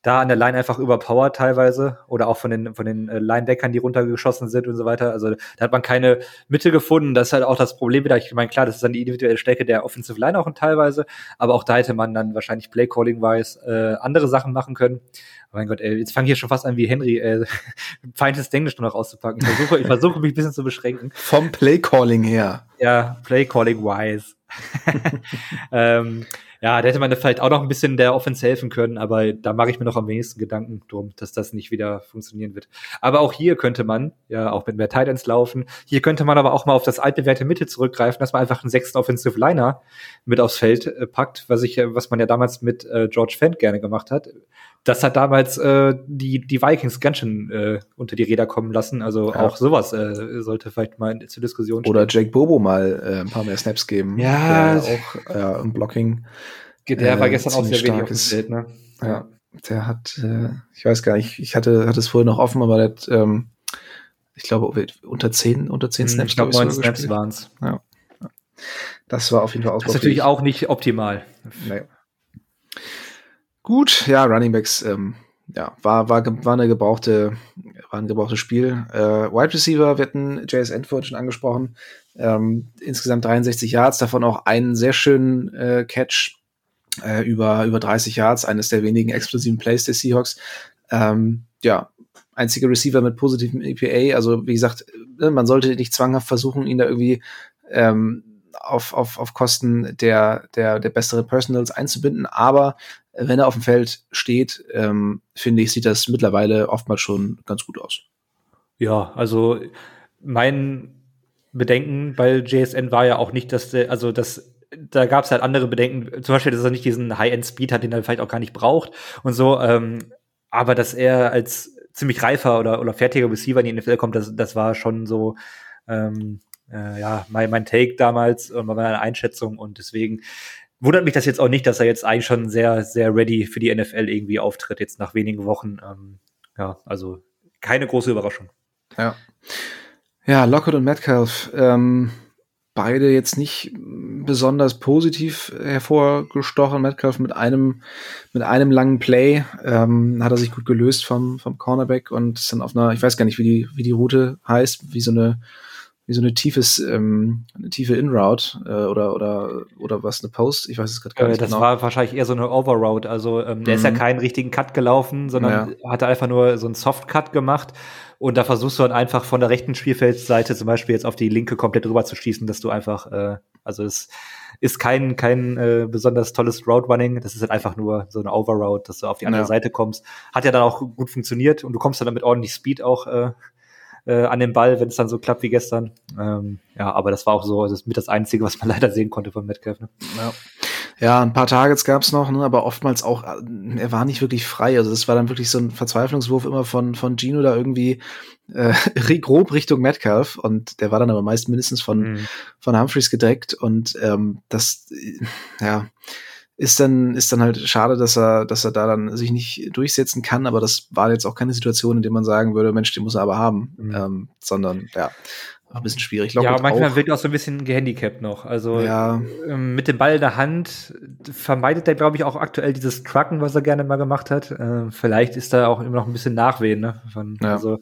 da an der Line einfach überpowered teilweise oder auch von den von den äh, Linebackern, die runtergeschossen sind und so weiter. Also da hat man keine Mitte gefunden. Das ist halt auch das Problem wieder. Ich meine, klar, das ist dann die individuelle Stärke der Offensive Line auch teilweise, aber auch da hätte man dann wahrscheinlich Play Calling wise äh, andere Sachen machen können. Oh mein Gott, ey, jetzt fange ich hier schon fast an wie Henry, äh, feindes Englisch nur noch auszupacken. Ich versuche, ich versuche mich ein bisschen zu beschränken. Vom Play Calling her. Ja, Play Calling wise. ähm, ja, da hätte man vielleicht auch noch ein bisschen der Offense helfen können, aber da mache ich mir noch am wenigsten Gedanken drum, dass das nicht wieder funktionieren wird. Aber auch hier könnte man ja auch mit mehr Titans laufen. Hier könnte man aber auch mal auf das altbewährte Mitte zurückgreifen, dass man einfach einen sechsten Offensive Liner mit aufs Feld äh, packt, was ich, was man ja damals mit äh, George Fent gerne gemacht hat. Das hat damals äh, die, die Vikings ganz schön äh, unter die Räder kommen lassen. Also ja. auch sowas äh, sollte vielleicht mal zur Diskussion stehen. Oder Jake Bobo mal äh, ein paar mehr Snaps geben. Ja. auch äh, im Blocking der war äh, gestern auch sehr wenig auf dem Feld, ne? Ja, der hat, äh, ich weiß gar nicht, ich hatte, hatte es vorher noch offen, aber der hat, ähm, ich glaube, unter zehn, unter zehn hm, Snaps. Ich glaube, neun Snaps waren es. Ja. Das war auf jeden Fall ausbaufähig. Das ist natürlich auch nicht optimal. Nee. Gut, ja, Running Backs, ähm, ja, war, war, war eine gebrauchte, war ein gebrauchtes Spiel. Äh, Wide Receiver, wir hatten JS vorhin schon angesprochen. Ähm, insgesamt 63 Yards, davon auch einen sehr schönen äh, Catch äh, über, über 30 Yards, eines der wenigen explosiven Plays der Seahawks. Ähm, ja, einziger Receiver mit positivem EPA. Also wie gesagt, ne, man sollte nicht zwanghaft versuchen, ihn da irgendwie ähm, auf, auf, auf Kosten der, der, der besseren Personals einzubinden. Aber wenn er auf dem Feld steht, ähm, finde ich, sieht das mittlerweile oftmals schon ganz gut aus. Ja, also mein Bedenken bei JSN war ja auch nicht, dass der, also dass da gab es halt andere Bedenken, zum Beispiel, dass er nicht diesen High-End-Speed hat, den er vielleicht auch gar nicht braucht und so. Ähm, aber dass er als ziemlich reifer oder, oder fertiger Receiver in die NFL kommt, das, das war schon so, ähm, äh, ja, mein, mein Take damals und meine Einschätzung und deswegen wundert mich das jetzt auch nicht, dass er jetzt eigentlich schon sehr, sehr ready für die NFL irgendwie auftritt, jetzt nach wenigen Wochen. Ähm, ja, also keine große Überraschung. Ja. Ja, Lockett und Metcalf, ähm, beide jetzt nicht besonders positiv hervorgestochen. Metcalf mit einem, mit einem langen Play ähm, hat er sich gut gelöst vom, vom Cornerback und ist dann auf einer, ich weiß gar nicht, wie die, wie die Route heißt, wie so eine, wie so eine tiefes, ähm, eine tiefe In-Route äh, oder, oder, oder was, eine Post? Ich weiß es gerade gar äh, nicht das genau. war wahrscheinlich eher so eine Overroute. Also ähm, der mhm. ist ja mhm. keinen richtigen Cut gelaufen, sondern ja. hat einfach nur so einen Soft-Cut gemacht und da versuchst du dann einfach von der rechten Spielfeldseite zum Beispiel jetzt auf die linke komplett rüber zu schießen, dass du einfach äh, Also es ist kein, kein äh, besonders tolles Route Running. Das ist halt einfach nur so eine Overroute, dass du auf die andere ja. Seite kommst. Hat ja dann auch gut funktioniert und du kommst dann damit ordentlich Speed auch äh, äh, an den Ball, wenn es dann so klappt wie gestern. Ähm, ja, aber das war auch so, das ist mit das Einzige, was man leider sehen konnte von Metcalf. Ne? Ja. Ja, ein paar Targets gab's noch, ne, aber oftmals auch, äh, er war nicht wirklich frei. Also das war dann wirklich so ein Verzweiflungswurf immer von, von Gino da irgendwie äh, grob Richtung Metcalf und der war dann aber meist mindestens von, mhm. von Humphreys gedeckt und ähm, das, äh, ja, ist dann, ist dann halt schade, dass er, dass er da dann sich nicht durchsetzen kann, aber das war jetzt auch keine Situation, in der man sagen würde, Mensch, den muss er aber haben, mhm. ähm, sondern ja, ein bisschen schwierig. Lockett ja, manchmal auch. wird er auch so ein bisschen gehandicapt noch. Also ja. ähm, mit dem Ball in der Hand vermeidet er, glaube ich, auch aktuell dieses Trucken, was er gerne mal gemacht hat. Äh, vielleicht ist da auch immer noch ein bisschen Nachwehen. Ne? Von, ja. Also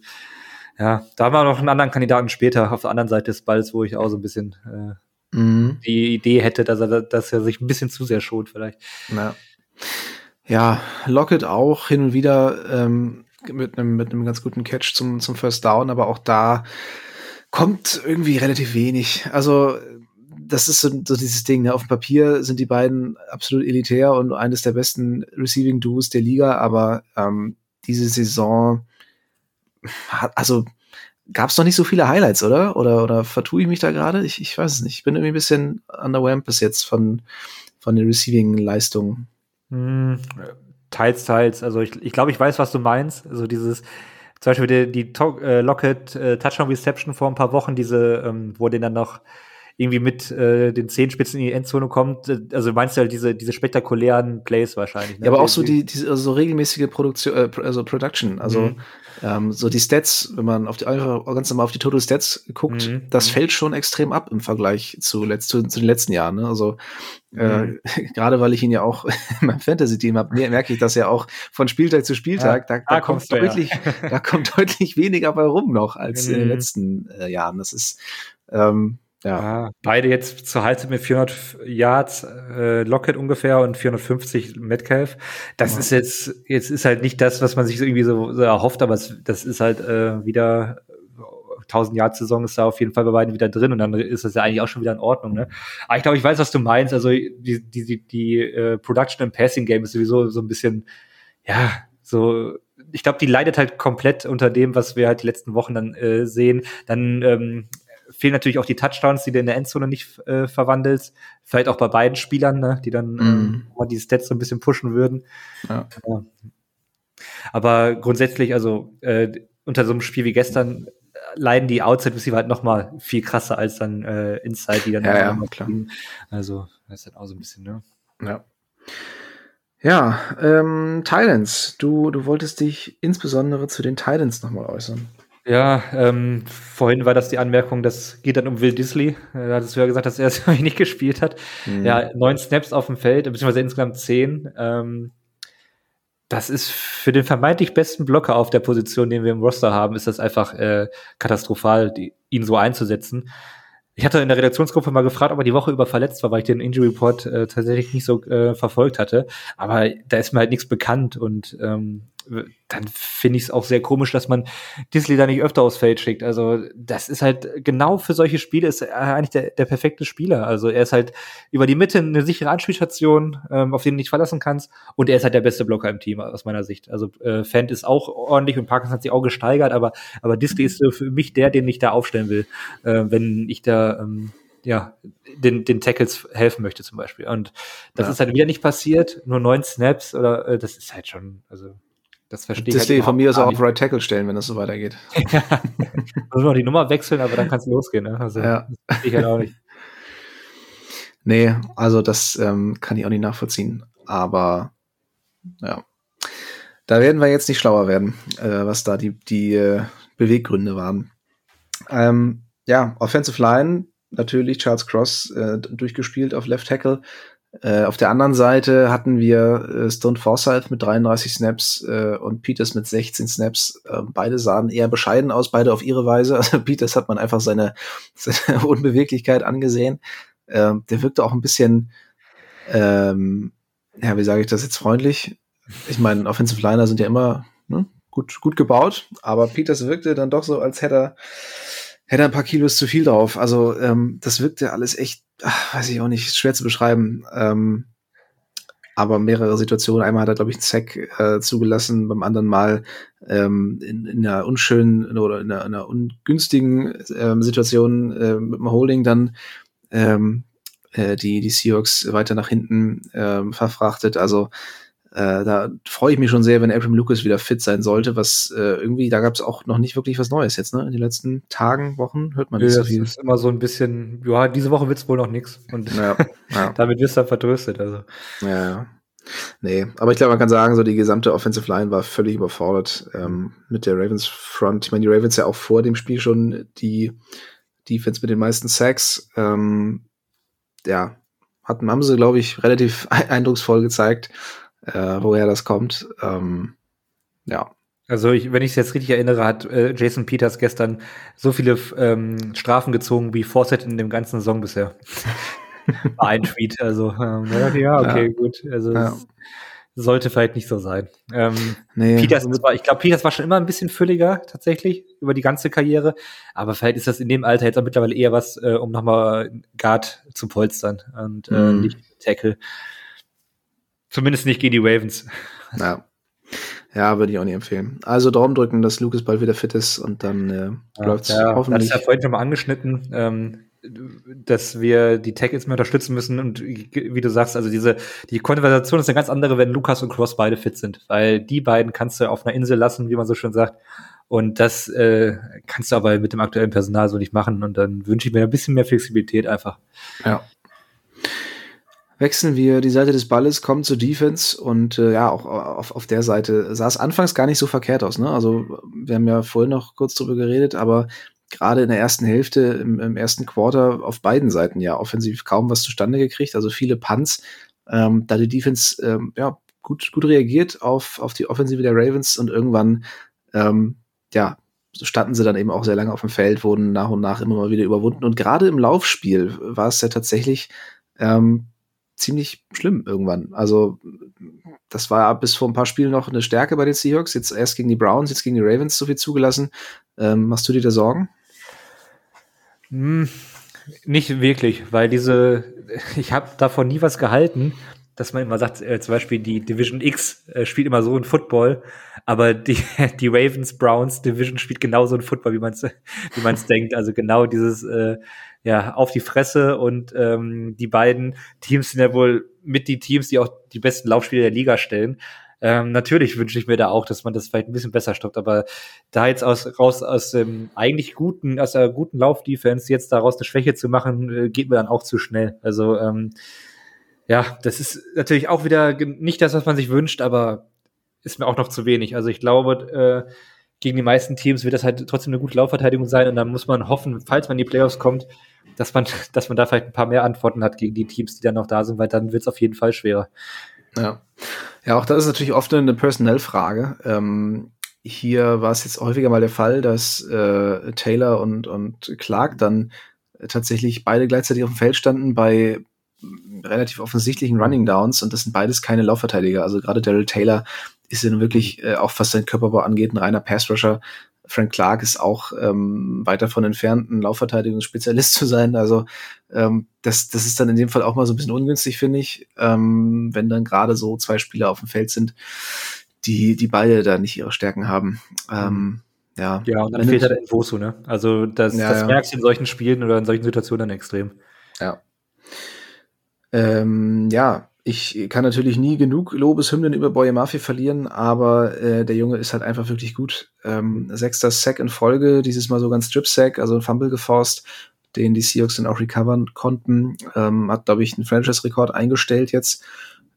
ja, da haben wir noch einen anderen Kandidaten später auf der anderen Seite des Balls, wo ich auch so ein bisschen äh, mhm. die Idee hätte, dass er, dass er sich ein bisschen zu sehr schont vielleicht. Ja, ja Lockett auch hin und wieder ähm, mit einem mit einem ganz guten Catch zum zum First Down, aber auch da kommt irgendwie relativ wenig. Also das ist so, so dieses Ding. Ne? Auf dem Papier sind die beiden absolut elitär und eines der besten Receiving Duos der Liga, aber ähm, diese Saison hat, also gab es noch nicht so viele Highlights, oder? Oder, oder vertue ich mich da gerade? Ich, ich weiß es nicht. Ich bin irgendwie ein bisschen underwhelmed bis jetzt von, von den Receiving-Leistungen. Hm, teils, teils. Also ich, ich glaube, ich weiß, was du meinst. Also dieses, zum Beispiel die, die äh, Locket äh, Touchdown Reception vor ein paar Wochen, diese, ähm, wo den dann noch irgendwie mit äh, den Zehenspitzen in die Endzone kommt. Äh, also meinst du halt diese, diese spektakulären Plays wahrscheinlich. Ne? Ja, aber auch so die, diese also so regelmäßige Produktion, äh, also Production. Also mhm. Ähm, so die Stats, wenn man auf die ganz normal auf die Total Stats guckt, mhm. das mhm. fällt schon extrem ab im Vergleich zu, letzt, zu, zu den letzten Jahren. Ne? Also äh, mhm. gerade weil ich ihn ja auch in meinem Fantasy-Team habe, merke ich das ja auch von Spieltag zu Spieltag. Ja, da, da, kommt deutlich, ja. da kommt deutlich weniger bei rum noch als in den mhm. letzten äh, Jahren. Das ist ähm, ja. ja. beide jetzt zur Halbzeit mit 400 Yards äh, Lockett ungefähr und 450 Metcalf. Das ja. ist jetzt jetzt ist halt nicht das, was man sich irgendwie so, so erhofft, aber es, das ist halt äh, wieder 1000 Yard Saison ist da auf jeden Fall bei beiden wieder drin und dann ist das ja eigentlich auch schon wieder in Ordnung. Ne? Aber ich glaube, ich weiß, was du meinst. Also die die die, die äh, Production im Passing Game ist sowieso so ein bisschen ja so ich glaube, die leidet halt komplett unter dem, was wir halt die letzten Wochen dann äh, sehen. Dann ähm, fehlen natürlich auch die Touchdowns, die du in der Endzone nicht äh, verwandelst. Vielleicht auch bei beiden Spielern, ne, die dann mm. äh, die Stats so ein bisschen pushen würden. Ja. Ja. Aber grundsätzlich, also äh, unter so einem Spiel wie gestern äh, leiden die Outside Receiver halt noch mal viel krasser als dann äh, Inside, die dann ja, ja klar. Also das ist halt auch so ein bisschen, ne? Ja. Ja, ähm, Titans. Du, du wolltest dich insbesondere zu den Titans nochmal äußern. Ja, ähm, vorhin war das die Anmerkung, das geht dann um Will Disley. Äh, da hattest du ja gesagt, dass er es nicht gespielt hat. Mhm. Ja, neun Snaps auf dem Feld, beziehungsweise insgesamt zehn. Ähm, das ist für den vermeintlich besten Blocker auf der Position, den wir im Roster haben, ist das einfach äh, katastrophal, die, ihn so einzusetzen. Ich hatte in der Redaktionsgruppe mal gefragt, ob er die Woche über verletzt war, weil ich den Injury Report äh, tatsächlich nicht so äh, verfolgt hatte. Aber da ist mir halt nichts bekannt und ähm, dann finde ich es auch sehr komisch, dass man Disley da nicht öfter aufs Feld schickt. Also das ist halt genau für solche Spiele ist er eigentlich der, der perfekte Spieler. Also er ist halt über die Mitte eine sichere Anspielstation, ähm, auf den du nicht verlassen kannst. Und er ist halt der beste Blocker im Team aus meiner Sicht. Also äh, Fant ist auch ordentlich und Parkinson hat sich auch gesteigert, aber aber Disley ist äh, für mich der, den ich da aufstellen will, äh, wenn ich da ähm, ja, den, den Tackles helfen möchte zum Beispiel. Und das ja. ist halt wieder nicht passiert, nur neun Snaps oder äh, das ist halt schon, also das verstehe ich. Halt von mir aus auch auf Right Tackle stellen, wenn das so weitergeht. ja. Muss noch die Nummer wechseln, aber dann kann es losgehen. Ne? Also, ja. Das ich halt auch nicht. Nee, also das ähm, kann ich auch nicht nachvollziehen. Aber ja, da werden wir jetzt nicht schlauer werden, äh, was da die, die äh, Beweggründe waren. Ähm, ja, Offensive Line, natürlich Charles Cross äh, durchgespielt auf Left Tackle. Äh, auf der anderen Seite hatten wir äh, Stone Forsyth mit 33 Snaps äh, und Peters mit 16 Snaps. Äh, beide sahen eher bescheiden aus, beide auf ihre Weise. Also Peters hat man einfach seine, seine Unbeweglichkeit angesehen. Ähm, der wirkte auch ein bisschen, ähm, ja, wie sage ich das jetzt freundlich? Ich meine, Offensive Liner sind ja immer ne, gut, gut gebaut, aber Peters wirkte dann doch so, als hätte er, hätte er ein paar Kilos zu viel drauf. Also ähm, das wirkte alles echt ach, weiß ich auch nicht, schwer zu beschreiben. Ähm, aber mehrere Situationen. Einmal hat er, glaube ich, einen Sack äh, zugelassen, beim anderen Mal ähm, in, in einer unschönen oder in einer, in einer ungünstigen ähm, Situation äh, mit dem Holding dann ähm, äh, die, die Seahawks weiter nach hinten ähm, verfrachtet. Also äh, da freue ich mich schon sehr, wenn Abram Lucas wieder fit sein sollte, was äh, irgendwie, da gab es auch noch nicht wirklich was Neues jetzt, ne? In den letzten Tagen, Wochen hört man nicht ja, so viel. Das ist immer so ein bisschen, ja, diese Woche wird's wohl noch nix. Und ja, ja. damit wirst du dann vertröstet. Also. Ja, ja. Nee, aber ich glaube, man kann sagen, so die gesamte Offensive Line war völlig überfordert ähm, mit der Ravens Front. Ich meine, die Ravens ja auch vor dem Spiel schon die Defense mit den meisten Sacks. Ähm, ja, hatten, haben sie, glaube ich, relativ eindrucksvoll gezeigt äh, woher das kommt. Ähm, ja. Also ich, wenn ich es jetzt richtig erinnere, hat äh, Jason Peters gestern so viele ähm, Strafen gezogen wie Fawcett in dem ganzen Saison bisher. ein Tweet, also ähm, ja, okay, ja. gut. Also ja. sollte vielleicht nicht so sein. Ähm, nee. Peters war, ich glaube, Peters war schon immer ein bisschen fülliger tatsächlich über die ganze Karriere, aber vielleicht ist das in dem Alter jetzt auch mittlerweile eher was, äh, um nochmal Guard zu polstern und äh, mm. nicht Tackle. Zumindest nicht gegen die Ravens. Ja. Ja, würde ich auch nicht empfehlen. Also Daumen drücken, dass Lucas bald wieder fit ist und dann äh, ja, läuft's ja, hoffentlich. Das ist ja vorhin schon mal angeschnitten, ähm, dass wir die Tackles mehr unterstützen müssen und wie du sagst, also diese die Konversation ist eine ganz andere, wenn Lukas und Cross beide fit sind, weil die beiden kannst du auf einer Insel lassen, wie man so schön sagt. Und das äh, kannst du aber mit dem aktuellen Personal so nicht machen. Und dann wünsche ich mir ein bisschen mehr Flexibilität einfach. Ja, wechseln wir die Seite des Balles, kommen zur Defense und äh, ja, auch auf, auf der Seite sah es anfangs gar nicht so verkehrt aus. Ne? Also wir haben ja vorhin noch kurz drüber geredet, aber gerade in der ersten Hälfte, im, im ersten Quarter auf beiden Seiten ja offensiv kaum was zustande gekriegt, also viele Punts, ähm, da die Defense ähm, ja gut, gut reagiert auf, auf die Offensive der Ravens und irgendwann ähm, ja, standen sie dann eben auch sehr lange auf dem Feld, wurden nach und nach immer mal wieder überwunden. Und gerade im Laufspiel war es ja tatsächlich ähm, ziemlich schlimm irgendwann. Also das war bis vor ein paar Spielen noch eine Stärke bei den Seahawks. Jetzt erst gegen die Browns, jetzt gegen die Ravens so viel zugelassen. Ähm, machst du dir da Sorgen? Hm, nicht wirklich, weil diese, ich habe davon nie was gehalten, dass man immer sagt, äh, zum Beispiel die Division X äh, spielt immer so ein Football, aber die, die Ravens Browns Division spielt genauso ein Football, wie man es wie denkt. Also genau dieses äh, ja, auf die Fresse und ähm, die beiden Teams sind ja wohl mit die Teams, die auch die besten Laufspiele der Liga stellen. Ähm, natürlich wünsche ich mir da auch, dass man das vielleicht ein bisschen besser stoppt, aber da jetzt aus, raus aus dem eigentlich guten, aus der guten Laufdefense jetzt daraus eine Schwäche zu machen, äh, geht mir dann auch zu schnell. Also ähm, ja, das ist natürlich auch wieder nicht das, was man sich wünscht, aber ist mir auch noch zu wenig. Also ich glaube, äh, gegen die meisten Teams wird das halt trotzdem eine gute Laufverteidigung sein und dann muss man hoffen, falls man in die Playoffs kommt, dass man, dass man da vielleicht ein paar mehr Antworten hat gegen die Teams, die dann noch da sind, weil dann wird es auf jeden Fall schwerer. Ja. Ja, auch das ist natürlich oft eine Personellfrage. Ähm, hier war es jetzt häufiger mal der Fall, dass äh, Taylor und, und Clark dann tatsächlich beide gleichzeitig auf dem Feld standen bei relativ offensichtlichen Running Downs und das sind beides keine Laufverteidiger. Also gerade Daryl Taylor ist ja nun wirklich äh, auch was sein Körperbau angeht ein reiner Pass-Rusher. Frank Clark ist auch ähm, weit davon entfernt, ein Laufverteidigungsspezialist zu sein. Also ähm, das, das ist dann in dem Fall auch mal so ein bisschen ungünstig, finde ich, ähm, wenn dann gerade so zwei Spieler auf dem Feld sind, die, die beide da nicht ihre Stärken haben. Ähm, ja, ja, und dann fehlt halt Invoso, ne? Also das, ja, das merkst du in solchen Spielen oder in solchen Situationen dann extrem. Ja. Ähm, ja, ich kann natürlich nie genug Lobeshymnen über Boye Murphy verlieren, aber äh, der Junge ist halt einfach wirklich gut. Ähm, sechster Sack in Folge, dieses Mal sogar ein Strip-Sack, also ein Fumble geforst, den die Seahawks dann auch recovern konnten. Ähm, hat, glaube ich, einen Franchise-Rekord eingestellt jetzt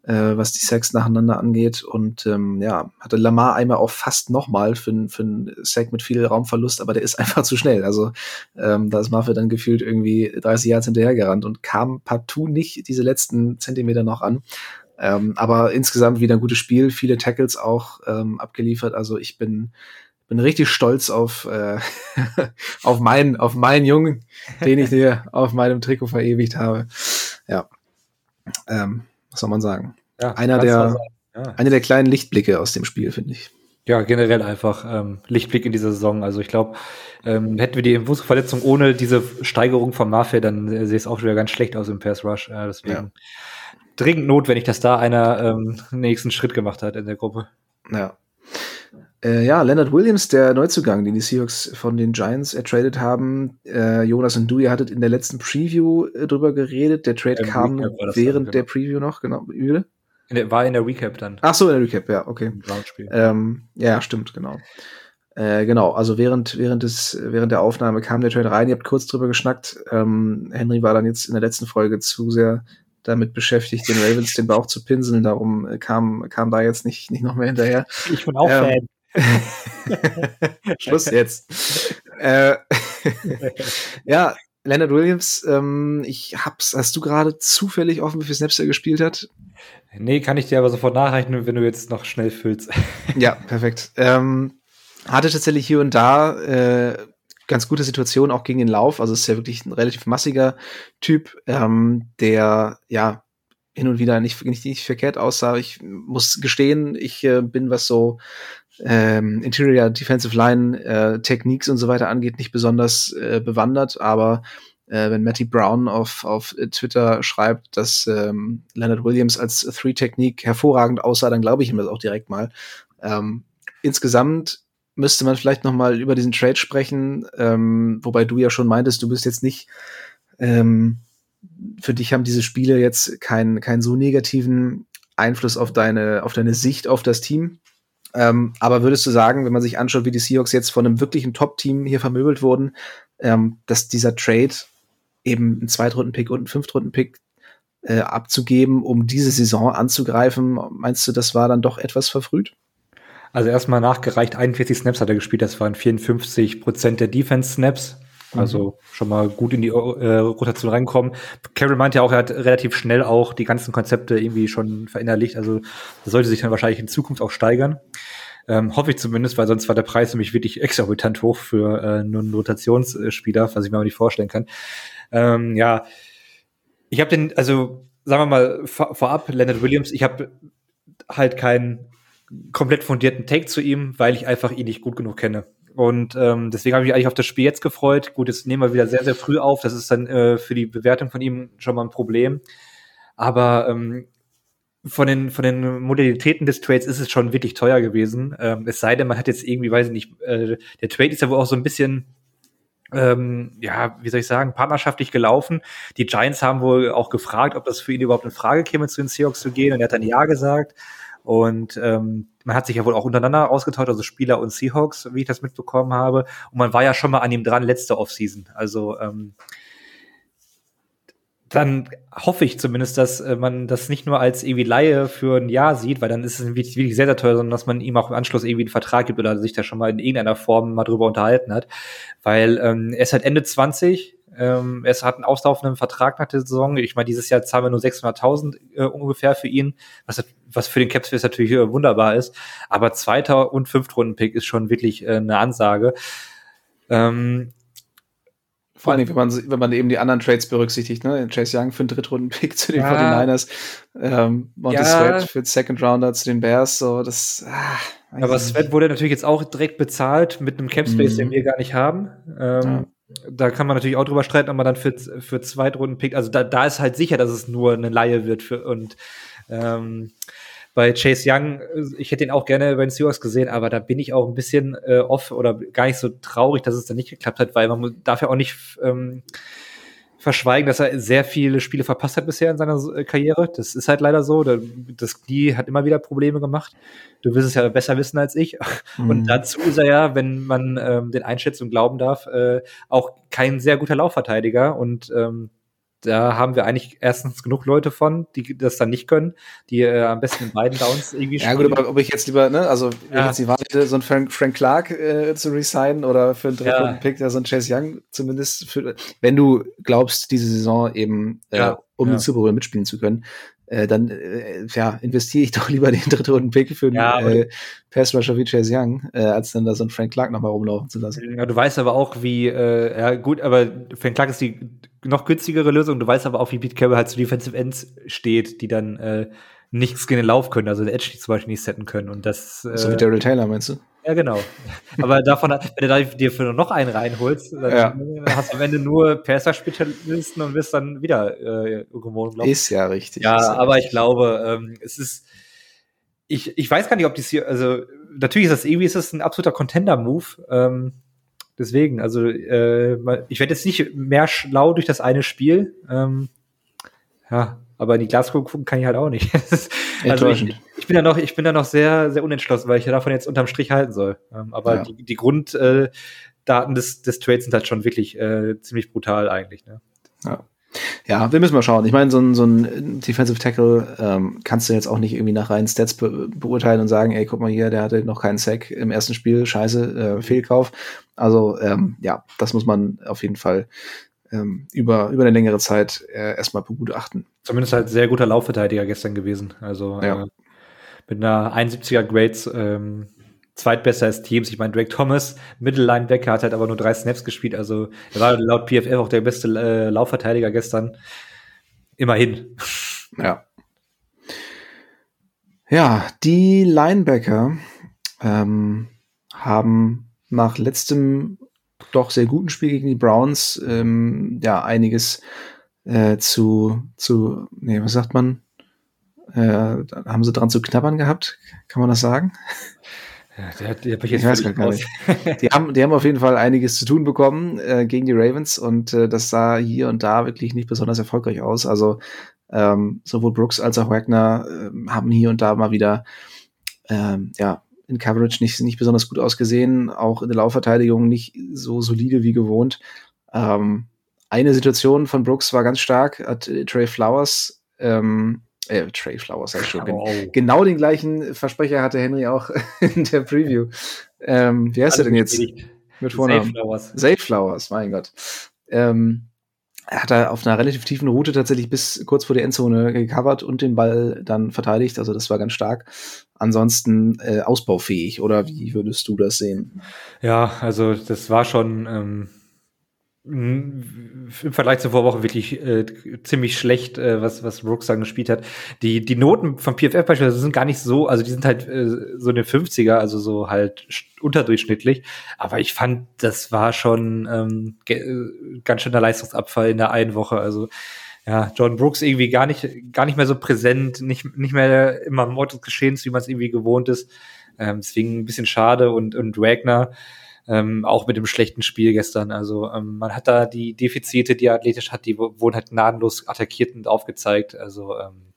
äh, was die Sacks nacheinander angeht. Und ähm, ja, hatte Lamar einmal auch fast nochmal für, für einen Sack mit viel Raumverlust, aber der ist einfach zu schnell. Also ähm, da ist Maffe dann gefühlt irgendwie 30 Yards hinterhergerannt und kam partout nicht diese letzten Zentimeter noch an. Ähm, aber insgesamt wieder ein gutes Spiel, viele Tackles auch ähm, abgeliefert. Also ich bin bin richtig stolz auf äh, auf meinen auf meinen Jungen, den ich dir auf meinem Trikot verewigt habe. Ja. Ähm, was soll man sagen? Ja, einer der, ja. einer der kleinen Lichtblicke aus dem Spiel, finde ich. Ja, generell einfach ähm, Lichtblick in dieser Saison. Also ich glaube, ähm, hätten wir die Impulsverletzung ohne diese Steigerung von Mafia, dann äh, sähe es auch wieder ganz schlecht aus im Pass Rush. Äh, deswegen ja. dringend notwendig, dass da einer ähm, nächsten Schritt gemacht hat in der Gruppe. Ja. Äh, ja, Leonard Williams, der Neuzugang, den die Seahawks von den Giants ertradet haben. Äh, Jonas und du, ihr hattet in der letzten Preview äh, drüber geredet. Der Trade Im kam während dann, genau. der Preview noch, genau. Der, war in der Recap dann. Ach so, in der Recap, ja, okay. Ähm, ja, stimmt, genau. Äh, genau, also während, während, des, während der Aufnahme kam der Trade rein, ihr habt kurz drüber geschnackt. Ähm, Henry war dann jetzt in der letzten Folge zu sehr damit beschäftigt, den Ravens den Bauch zu pinseln. Darum äh, kam, kam da jetzt nicht, nicht noch mehr hinterher. Ich bin auch ähm, Fan. Schluss jetzt. äh, ja, Leonard Williams, ähm, ich hab's, hast du gerade zufällig offen, wie viel Snaps er gespielt hat? Nee, kann ich dir aber sofort nachrechnen, wenn du jetzt noch schnell füllst. ja, perfekt. Ähm, hatte tatsächlich hier und da äh, ganz gute Situation auch gegen den Lauf. Also ist ja wirklich ein relativ massiger Typ, ähm, der ja hin und wieder nicht, nicht, nicht verkehrt aussah. Ich muss gestehen, ich äh, bin, was so ähm, Interior Defensive Line äh, Techniques und so weiter angeht, nicht besonders äh, bewandert, aber äh, wenn Matty Brown auf, auf Twitter schreibt, dass ähm, Leonard Williams als Three-Technique hervorragend aussah, dann glaube ich ihm das auch direkt mal. Ähm, insgesamt müsste man vielleicht noch mal über diesen Trade sprechen, ähm, wobei du ja schon meintest, du bist jetzt nicht ähm, für dich haben diese Spiele jetzt keinen keinen so negativen Einfluss auf deine auf deine Sicht auf das Team. Ähm, aber würdest du sagen, wenn man sich anschaut, wie die Seahawks jetzt von einem wirklichen Top-Team hier vermöbelt wurden, ähm, dass dieser Trade eben einen Zweitrunden-Pick und einen Fünftrunden-Pick äh, abzugeben, um diese Saison anzugreifen, meinst du, das war dann doch etwas verfrüht? Also erstmal nachgereicht, 41 Snaps hat er gespielt, das waren 54 Prozent der Defense-Snaps. Also mhm. schon mal gut in die äh, Rotation reinkommen. Carol meinte ja auch, er hat relativ schnell auch die ganzen Konzepte irgendwie schon verinnerlicht. Also das sollte sich dann wahrscheinlich in Zukunft auch steigern. Ähm, hoffe ich zumindest, weil sonst war der Preis nämlich wirklich exorbitant hoch für äh, nur einen Rotationsspieler, was ich mir aber nicht vorstellen kann. Ähm, ja, ich habe den, also sagen wir mal vor, vorab, Leonard Williams, ich habe halt keinen komplett fundierten Take zu ihm, weil ich einfach ihn nicht gut genug kenne. Und ähm, deswegen habe ich mich eigentlich auf das Spiel jetzt gefreut. Gut, jetzt nehmen wir wieder sehr, sehr früh auf. Das ist dann äh, für die Bewertung von ihm schon mal ein Problem. Aber ähm, von den, von den Modalitäten des Trades ist es schon wirklich teuer gewesen. Ähm, es sei denn, man hat jetzt irgendwie, weiß ich nicht, äh, der Trade ist ja wohl auch so ein bisschen, ähm, ja, wie soll ich sagen, partnerschaftlich gelaufen. Die Giants haben wohl auch gefragt, ob das für ihn überhaupt in Frage käme, zu den Seahawks zu gehen. Und er hat dann Ja gesagt. Und ähm, man hat sich ja wohl auch untereinander ausgetauscht, also Spieler und Seahawks, wie ich das mitbekommen habe. Und man war ja schon mal an ihm dran letzte Offseason. Also ähm, dann hoffe ich zumindest, dass äh, man das nicht nur als irgendwie Laie für ein Jahr sieht, weil dann ist es wirklich, sehr, sehr teuer, sondern dass man ihm auch im Anschluss irgendwie einen Vertrag gibt oder sich da schon mal in irgendeiner Form mal drüber unterhalten hat. Weil ähm, er ist halt Ende 20, ähm, er hat einen auslaufenden Vertrag nach der Saison. Ich meine, dieses Jahr zahlen wir nur 600.000 äh, ungefähr für ihn, was, was für den Capspace natürlich äh, wunderbar ist. Aber zweiter und Fünftrunden-Pick ist schon wirklich äh, eine Ansage. Ähm, vor allem, wenn man, wenn man eben die anderen Trades berücksichtigt, ne? Chase Young für einen Drittrunden-Pick zu den ja. 49ers, ähm, Monty ja. Sweat für den Second Rounder zu den Bears, so, das, ah, Aber Sweat wurde natürlich jetzt auch direkt bezahlt mit einem Capspace, mhm. den wir gar nicht haben. Ähm, ja. Da kann man natürlich auch drüber streiten, ob man dann für, für Zweitrunden-Pick, also da, da ist halt sicher, dass es nur eine Laie wird für, und, ähm, bei Chase Young, ich hätte ihn auch gerne bei den Seahawks gesehen, aber da bin ich auch ein bisschen äh, off oder gar nicht so traurig, dass es dann nicht geklappt hat, weil man darf ja auch nicht ähm, verschweigen, dass er sehr viele Spiele verpasst hat bisher in seiner äh, Karriere. Das ist halt leider so. Das Knie hat immer wieder Probleme gemacht. Du wirst es ja besser wissen als ich. Mhm. Und dazu ist er ja, wenn man ähm, den Einschätzungen glauben darf, äh, auch kein sehr guter Laufverteidiger. Und ähm, da haben wir eigentlich erstens genug Leute von, die das dann nicht können, die äh, am besten in beiden Downs irgendwie Ja gut, aber ob ich jetzt lieber, ne, also wenn ja. jetzt die Wahl hätte, so einen Frank, Frank Clark äh, zu resignen oder für einen dritten ja. Pick, ja, so einen Chase Young zumindest, für, wenn du glaubst, diese Saison eben äh, ja. um den Super Bowl mitspielen zu können, äh, dann äh, ja, investiere ich doch lieber den dritten Pick für einen ja, äh, Pass Rusher wie Chase Young, äh, als dann da so einen Frank Clark nochmal rumlaufen zu lassen. Ja, du weißt aber auch, wie, äh, ja gut, aber Frank Clark ist die noch günstigere Lösung. Du weißt aber auch, wie Pete Carroll halt zu Defensive Ends steht, die dann äh, nichts gegen den Lauf können, also der Edge zum Beispiel nicht setten können. Und das, äh, so wie Daryl Taylor, meinst du? Ja, genau. Aber davon, wenn du da dir für noch einen reinholst, dann ja. hast du am Ende nur Perser-Spezialisten und wirst dann wieder äh, irgendwo glauben. Ist ja richtig. Ja, aber richtig. ich glaube, ähm, es ist, ich, ich weiß gar nicht, ob das hier, also natürlich ist das irgendwie ist das ein absoluter Contender-Move. Ähm, deswegen, also äh, ich werde jetzt nicht mehr schlau durch das eine Spiel. Ähm, ja, aber in die Glaskugel gucken kann ich halt auch nicht. also ich, ich, bin da noch, ich bin da noch sehr, sehr unentschlossen, weil ich ja davon jetzt unterm Strich halten soll. Ähm, aber ja. die, die Grunddaten äh, des, des Trades sind halt schon wirklich äh, ziemlich brutal eigentlich. Ne? Ja. Ja, wir müssen mal schauen. Ich meine, so ein, so ein Defensive Tackle ähm, kannst du jetzt auch nicht irgendwie nach reinen Stats be beurteilen und sagen, ey, guck mal hier, der hatte noch keinen Sack im ersten Spiel, scheiße, äh, Fehlkauf. Also ähm, ja, das muss man auf jeden Fall ähm, über, über eine längere Zeit äh, erstmal begutachten. Zumindest halt sehr guter Laufverteidiger gestern gewesen. Also ja. äh, mit einer 71er Grades ähm, zweitbester Teams. Ich meine, Drake Thomas, Mittellinebacker, hat halt aber nur drei Snaps gespielt. Also er war laut PFF auch der beste äh, Laufverteidiger gestern. Immerhin. Ja. Ja, die Linebacker ähm, haben nach letztem doch sehr guten Spiel gegen die Browns ähm, ja einiges äh, zu, zu, nee, was sagt man? Äh, haben sie dran zu knabbern gehabt? Kann man das sagen? Ja, der, der ich, ich weiß gar nicht. die, haben, die haben auf jeden Fall einiges zu tun bekommen äh, gegen die Ravens und äh, das sah hier und da wirklich nicht besonders erfolgreich aus. Also ähm, sowohl Brooks als auch Wagner äh, haben hier und da mal wieder ähm, ja, in Coverage nicht, nicht besonders gut ausgesehen, auch in der Laufverteidigung nicht so solide wie gewohnt. Ähm, eine Situation von Brooks war ganz stark, hat äh, Trey Flowers, ähm, äh, Trey Flowers, sag ich schon, oh. genau den gleichen Versprecher hatte Henry auch in der Preview. Ähm, wie heißt er denn jetzt? Mit Vornamen? Safe Flowers. Safe Flowers, mein Gott. Ähm, er hat da auf einer relativ tiefen Route tatsächlich bis kurz vor die Endzone gecovert und den Ball dann verteidigt. Also das war ganz stark. Ansonsten äh, ausbaufähig, oder wie würdest du das sehen? Ja, also das war schon ähm, im Vergleich zur Vorwoche wirklich äh, ziemlich schlecht, äh, was, was Brooks dann gespielt hat. Die, die Noten vom PFF beispielsweise sind gar nicht so, also die sind halt äh, so eine 50er, also so halt unterdurchschnittlich. Aber ich fand, das war schon ähm, äh, ganz schöner Leistungsabfall in der einen Woche. Also ja, John Brooks irgendwie gar nicht, gar nicht mehr so präsent, nicht, nicht mehr immer im Ort des Geschehens, wie man es irgendwie gewohnt ist. Ähm, deswegen ein bisschen schade und, und Wagner, ähm, auch mit dem schlechten Spiel gestern. Also ähm, man hat da die Defizite, die er athletisch hat, die wurden halt gnadenlos attackiert und aufgezeigt. Also ähm,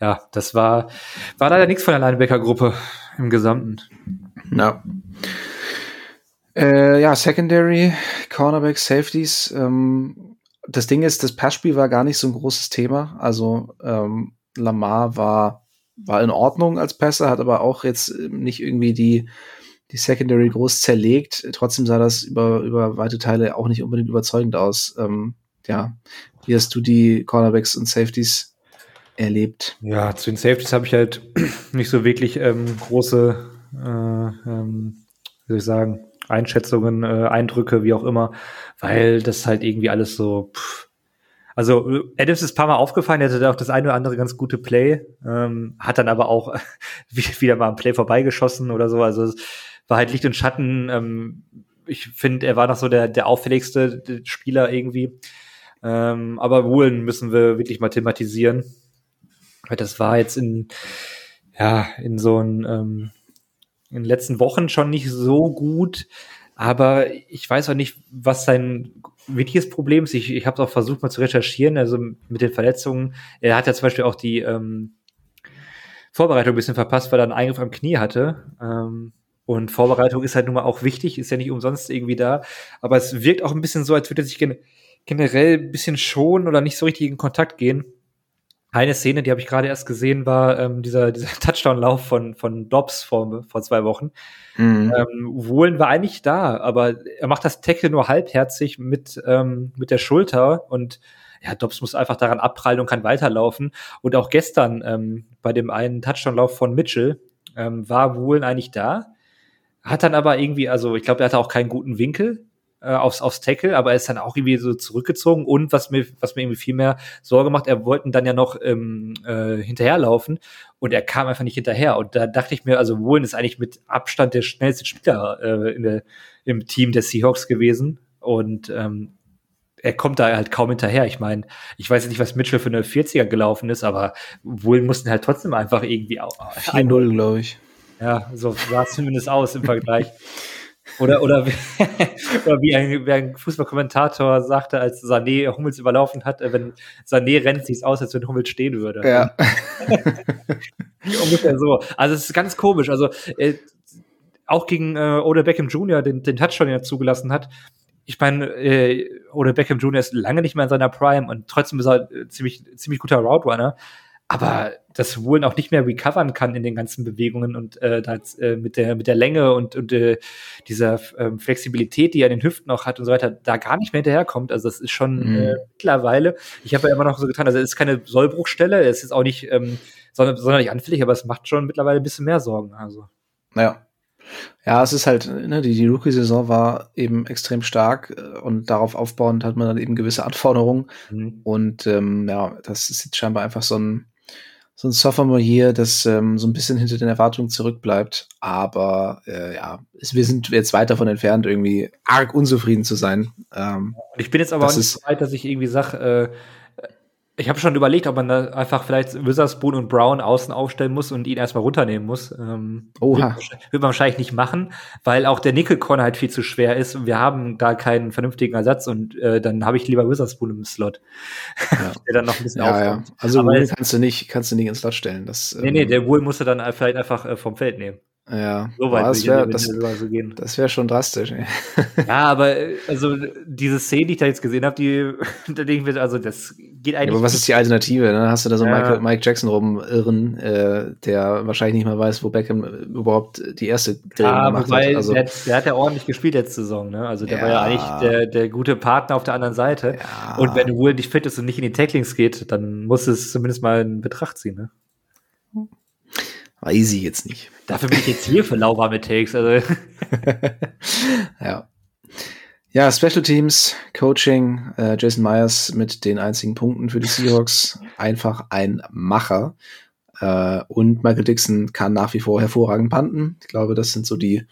ja, das war, war leider nichts von der Linebacker-Gruppe im Gesamten. Ja. Äh, ja, Secondary, Cornerback, Safeties. Ähm, das Ding ist, das Passspiel war gar nicht so ein großes Thema. Also ähm, Lamar war, war in Ordnung als Passer, hat aber auch jetzt nicht irgendwie die die Secondary groß zerlegt. Trotzdem sah das über, über weite Teile auch nicht unbedingt überzeugend aus. Ähm, ja, wie hast du die Cornerbacks und Safeties erlebt? Ja, zu den Safeties habe ich halt nicht so wirklich ähm, große, äh, ähm, wie soll ich sagen, Einschätzungen, äh, Eindrücke, wie auch immer, weil das halt irgendwie alles so, pff, also Adams ist ein paar Mal aufgefallen, er hatte auch das eine oder andere ganz gute Play, ähm, hat dann aber auch wieder mal am Play vorbeigeschossen oder so. Also war halt Licht und Schatten. Ähm, ich finde, er war noch so der, der auffälligste Spieler irgendwie. Ähm, aber Woolen müssen wir wirklich mal thematisieren. Weil das war jetzt in, ja, in so ein, ähm, in den letzten Wochen schon nicht so gut. Aber ich weiß auch nicht, was sein wichtiges Problem ist. Ich, ich habe auch versucht, mal zu recherchieren, also mit den Verletzungen. Er hat ja zum Beispiel auch die ähm, Vorbereitung ein bisschen verpasst, weil er einen Eingriff am Knie hatte. Ähm, und Vorbereitung ist halt nun mal auch wichtig, ist ja nicht umsonst irgendwie da. Aber es wirkt auch ein bisschen so, als würde er sich gen generell ein bisschen schonen oder nicht so richtig in Kontakt gehen. Eine Szene, die habe ich gerade erst gesehen, war ähm, dieser, dieser Touchdown-Lauf von, von Dobbs vor, vor zwei Wochen. Mhm. Ähm, Wohlen war eigentlich da, aber er macht das Tackle nur halbherzig mit, ähm, mit der Schulter und ja, Dobbs muss einfach daran abprallen und kann weiterlaufen. Und auch gestern ähm, bei dem einen Touchdown-Lauf von Mitchell ähm, war Wohlen eigentlich da hat dann aber irgendwie, also ich glaube, er hatte auch keinen guten Winkel. äh, aufs, aufs Tackle, aber er ist dann auch irgendwie so zurückgezogen und was mir, was mir irgendwie viel mehr Sorge macht, er wollten dann ja noch ähm, äh, hinterherlaufen und er kam einfach nicht hinterher. Und da dachte ich mir, also Woolen ist eigentlich mit Abstand der schnellste Spieler äh, in der, im Team der Seahawks gewesen. Und ähm, er kommt da halt kaum hinterher. Ich meine, ich weiß nicht, was Mitchell für eine 40er gelaufen ist, aber Woolen mussten halt trotzdem einfach irgendwie auch. 4-0, glaube ich. Ja, so sah es zumindest aus im Vergleich. Oder, oder, wie, oder wie ein, wie ein Fußballkommentator sagte, als Sané Hummels überlaufen hat, äh, wenn Sané rennt, sieht es aus, als wenn Hummels stehen würde. Ja. Ungefähr so. Also es ist ganz komisch. Also äh, auch gegen äh, Oder Beckham Jr., den, den Touchdown, den er zugelassen hat, ich meine, äh, Oder Beckham Jr. ist lange nicht mehr in seiner Prime und trotzdem ist er äh, ziemlich, ziemlich guter Route Runner aber das Woolen auch nicht mehr recovern kann in den ganzen Bewegungen und äh, das, äh, mit der mit der Länge und, und äh, dieser ähm, Flexibilität, die er in den Hüften noch hat und so weiter, da gar nicht mehr hinterherkommt. Also das ist schon mhm. äh, mittlerweile. Ich habe ja immer noch so getan, also es ist keine Sollbruchstelle, es ist auch nicht ähm, nicht anfällig, aber es macht schon mittlerweile ein bisschen mehr Sorgen. Also ja. Ja, es ist halt, ne, die, die Rookie-Saison war eben extrem stark äh, und darauf aufbauend hat man dann eben gewisse Anforderungen. Mhm. Und ähm, ja, das ist jetzt scheinbar einfach so ein, so ein Sophomore hier, das ähm, so ein bisschen hinter den Erwartungen zurückbleibt. Aber äh, ja, wir sind jetzt weit davon entfernt, irgendwie arg unzufrieden zu sein. Ähm, ich bin jetzt aber auch nicht so weit, dass ich irgendwie sage, äh, ich habe schon überlegt, ob man da einfach vielleicht Witherspoon und Brown außen aufstellen muss und ihn erstmal runternehmen muss. Ähm, Oha. Wird, wird, man wahrscheinlich nicht machen, weil auch der Nickel-Corner halt viel zu schwer ist und wir haben da keinen vernünftigen Ersatz und äh, dann habe ich lieber Witherspoon im Slot. Ja. der dann noch ein bisschen ja, ja. Also Wool kannst du nicht, kannst du nicht ins Slot stellen. Das, nee, nee, ähm, der Wool musste dann vielleicht einfach äh, vom Feld nehmen. Ja, so weit das wäre das, so gehen. Das wäre schon drastisch. Ey. Ja, aber also diese Szene, die ich da jetzt gesehen habe, die da denke ich also das geht eigentlich. Ja, aber was ist die Alternative? Ne? Hast du da so ja. Michael, Mike Jackson rumirren, äh, der wahrscheinlich nicht mal weiß, wo Beckham überhaupt die erste Drehung ja, gemacht hat. Also, der, der, hat ja ordentlich gespielt letzte Saison. Ne? Also der ja. war ja eigentlich der, der gute Partner auf der anderen Seite. Ja. Und wenn Will nicht fit ist und nicht in die Tacklings geht, dann muss es zumindest mal in Betracht ziehen. Ne? Weiß ich jetzt nicht. Dafür bin ich jetzt hier für lauwarme Takes. Also. ja. Ja, Special Teams, Coaching, äh, Jason Myers mit den einzigen Punkten für die Seahawks. Einfach ein Macher. Äh, und Michael Dixon kann nach wie vor hervorragend panten. Ich glaube, das sind so die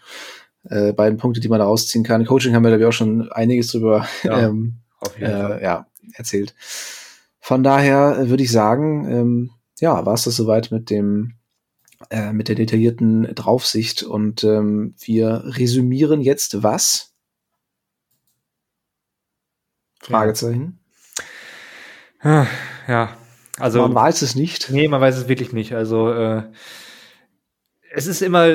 äh, beiden Punkte, die man da rausziehen kann. Coaching haben wir, glaube ich, auch schon einiges drüber ja, ähm, äh, ja, erzählt. Von daher würde ich sagen, ähm, ja, war es das soweit mit dem äh, mit der detaillierten Draufsicht. Und ähm, wir resümieren jetzt was? Fragezeichen. Ja, ja. also. Man weiß es nicht. Nee, man weiß es wirklich nicht. Also, äh, es ist immer,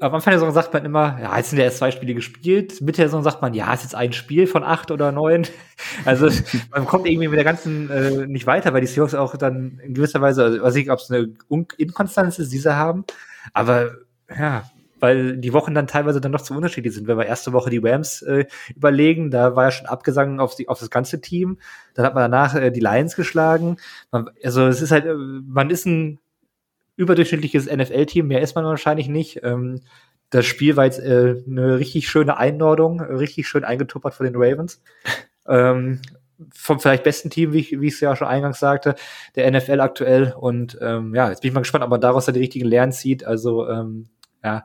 am Anfang der Saison sagt man immer, ja, jetzt sind ja erst zwei Spiele gespielt. Mitte der Saison sagt man, ja, ist jetzt ein Spiel von acht oder neun. Also man kommt irgendwie mit der ganzen äh, nicht weiter, weil die Seahawks auch dann in gewisser Weise, also weiß ich, ob es eine Inkonstanz ist, die sie haben. Aber ja, weil die Wochen dann teilweise dann noch zu unterschiedlich sind. Wenn wir erste Woche die Rams äh, überlegen, da war ja schon abgesangen auf, die, auf das ganze Team. Dann hat man danach äh, die Lions geschlagen. Man, also es ist halt, äh, man ist ein überdurchschnittliches NFL-Team, mehr ist man wahrscheinlich nicht. Ähm, das Spiel war jetzt äh, eine richtig schöne Einordnung, richtig schön eingetuppert von den Ravens. ähm, vom vielleicht besten Team, wie ich, wie ich es ja schon eingangs sagte, der NFL aktuell. Und ähm, ja, jetzt bin ich mal gespannt, ob man daraus dann die richtigen Lernen zieht. Also ähm, ja,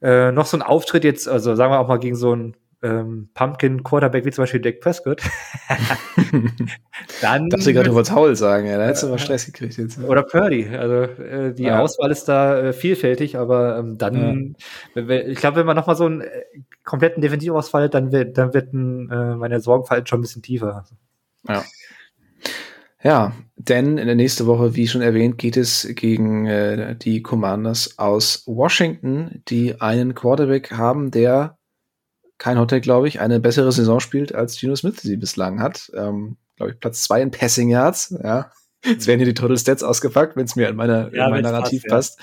äh, noch so ein Auftritt jetzt, also sagen wir auch mal gegen so ein ähm, Pumpkin Quarterback wie zum Beispiel Dak Prescott, dann. Gerade, du wolltest Howell sagen, ja, da hättest du mal Stress gekriegt jetzt. Oder Purdy. Also äh, die ja. Auswahl ist da äh, vielfältig, aber ähm, dann, ja. ich glaube, wenn man nochmal so einen äh, kompletten Defensivausfall, dann wird, dann wird ein, äh, meine Sorgenfalt schon ein bisschen tiefer. Ja. Ja, denn in der nächsten Woche, wie schon erwähnt, geht es gegen äh, die Commanders aus Washington, die einen Quarterback haben, der kein Hottake, glaube ich, eine bessere Saison spielt, als Geno Smith sie bislang hat. Ähm, glaube ich, Platz zwei in Passing Yards, ja. Jetzt werden hier die Total Stats ausgepackt, wenn es mir in, meiner, ja, in mein Narrativ passt.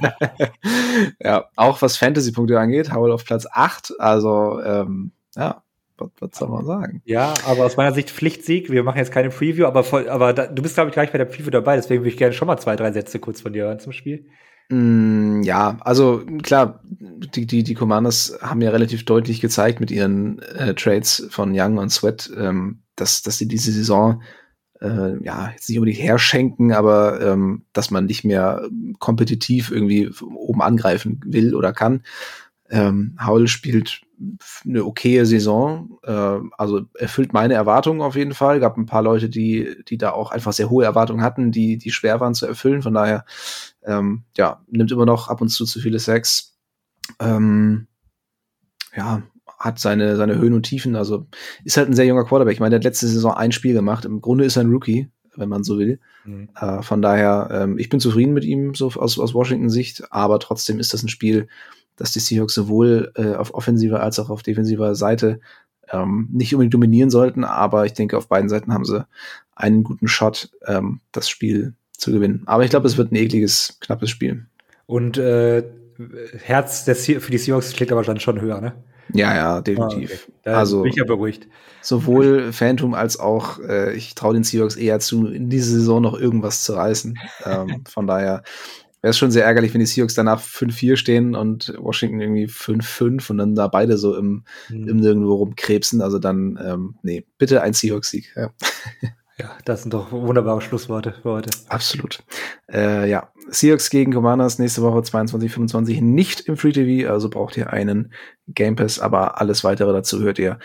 Ja. ja, auch was Fantasy-Punkte angeht, Howell auf Platz acht. Also, ähm, ja, was, was soll man sagen? Ja, aber aus meiner Sicht Pflichtsieg. Wir machen jetzt keine Preview, aber, voll, aber da, du bist, glaube ich, gleich bei der Preview dabei, deswegen würde ich gerne schon mal zwei, drei Sätze kurz von dir hören zum Spiel. Mm, ja, also klar, die, die, die Commanders haben ja relativ deutlich gezeigt mit ihren äh, Trades von Young und Sweat, ähm, dass, dass sie diese Saison äh, ja jetzt nicht unbedingt herschenken, aber ähm, dass man nicht mehr kompetitiv irgendwie oben angreifen will oder kann. Ähm, Howell spielt eine okaye Saison, äh, also erfüllt meine Erwartungen auf jeden Fall. Gab ein paar Leute, die, die da auch einfach sehr hohe Erwartungen hatten, die, die schwer waren zu erfüllen. Von daher, ähm, ja, nimmt immer noch ab und zu zu viele Sex. Ähm, ja, hat seine, seine Höhen und Tiefen. Also ist halt ein sehr junger Quarterback. Ich meine, der hat letzte Saison ein Spiel gemacht. Im Grunde ist er ein Rookie, wenn man so will. Mhm. Äh, von daher, ähm, ich bin zufrieden mit ihm, so aus, aus Washington-Sicht, aber trotzdem ist das ein Spiel, dass die Seahawks sowohl äh, auf offensiver als auch auf defensiver Seite ähm, nicht unbedingt dominieren sollten, aber ich denke, auf beiden Seiten haben sie einen guten Shot, ähm, das Spiel zu gewinnen. Aber ich glaube, es wird ein ekliges, knappes Spiel. Und äh, Herz der für die Seahawks schlägt aber dann schon höher, ne? Ja, ja, definitiv. Ah, okay. Also bin ich ja beruhigt. Sowohl Phantom als auch äh, ich traue den Seahawks eher zu, in dieser Saison noch irgendwas zu reißen. ähm, von daher wäre es schon sehr ärgerlich, wenn die Seahawks danach 5-4 stehen und Washington irgendwie 5-5 und dann da beide so im, mhm. im Nirgendwo rumkrebsen. Also dann, ähm, nee, bitte ein Seahawks-Sieg. Ja. Ja, das sind doch wunderbare Schlussworte für heute. Absolut. Äh, ja, Seahawks gegen Commanders nächste Woche 22, 25 nicht im Free TV, also braucht ihr einen Game Pass, aber alles weitere dazu hört ihr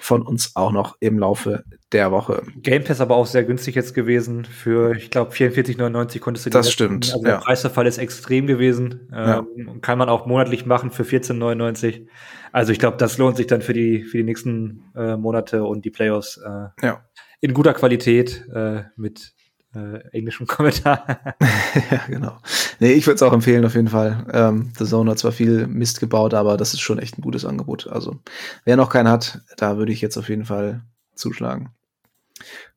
von uns auch noch im Laufe der Woche. Game Pass aber auch sehr günstig jetzt gewesen. Für, ich glaube, 44,99 konntest du Das stimmt. Also der ja. Preisverfall ist extrem gewesen. Ja. Ähm, kann man auch monatlich machen für 14,99. Also ich glaube, das lohnt sich dann für die, für die nächsten äh, Monate und die Playoffs äh, ja. In guter Qualität äh, mit äh, englischem Kommentar. ja, genau. Nee, ich würde es auch empfehlen, auf jeden Fall. Ähm, The Zone hat zwar viel Mist gebaut, aber das ist schon echt ein gutes Angebot. Also, wer noch keinen hat, da würde ich jetzt auf jeden Fall zuschlagen.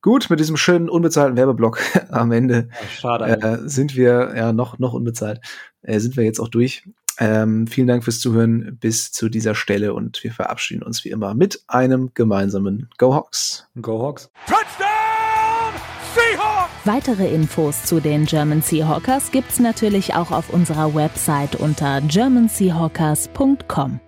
Gut, mit diesem schönen unbezahlten Werbeblock am Ende ja, schade, äh, sind wir ja noch, noch unbezahlt. Äh, sind wir jetzt auch durch. Ähm, vielen Dank fürs Zuhören bis zu dieser Stelle und wir verabschieden uns wie immer mit einem gemeinsamen Go Hawks. Go Hawks. Touchdown! Seahawks! Weitere Infos zu den German Seahawkers gibt's natürlich auch auf unserer Website unter germanseahawkers.com.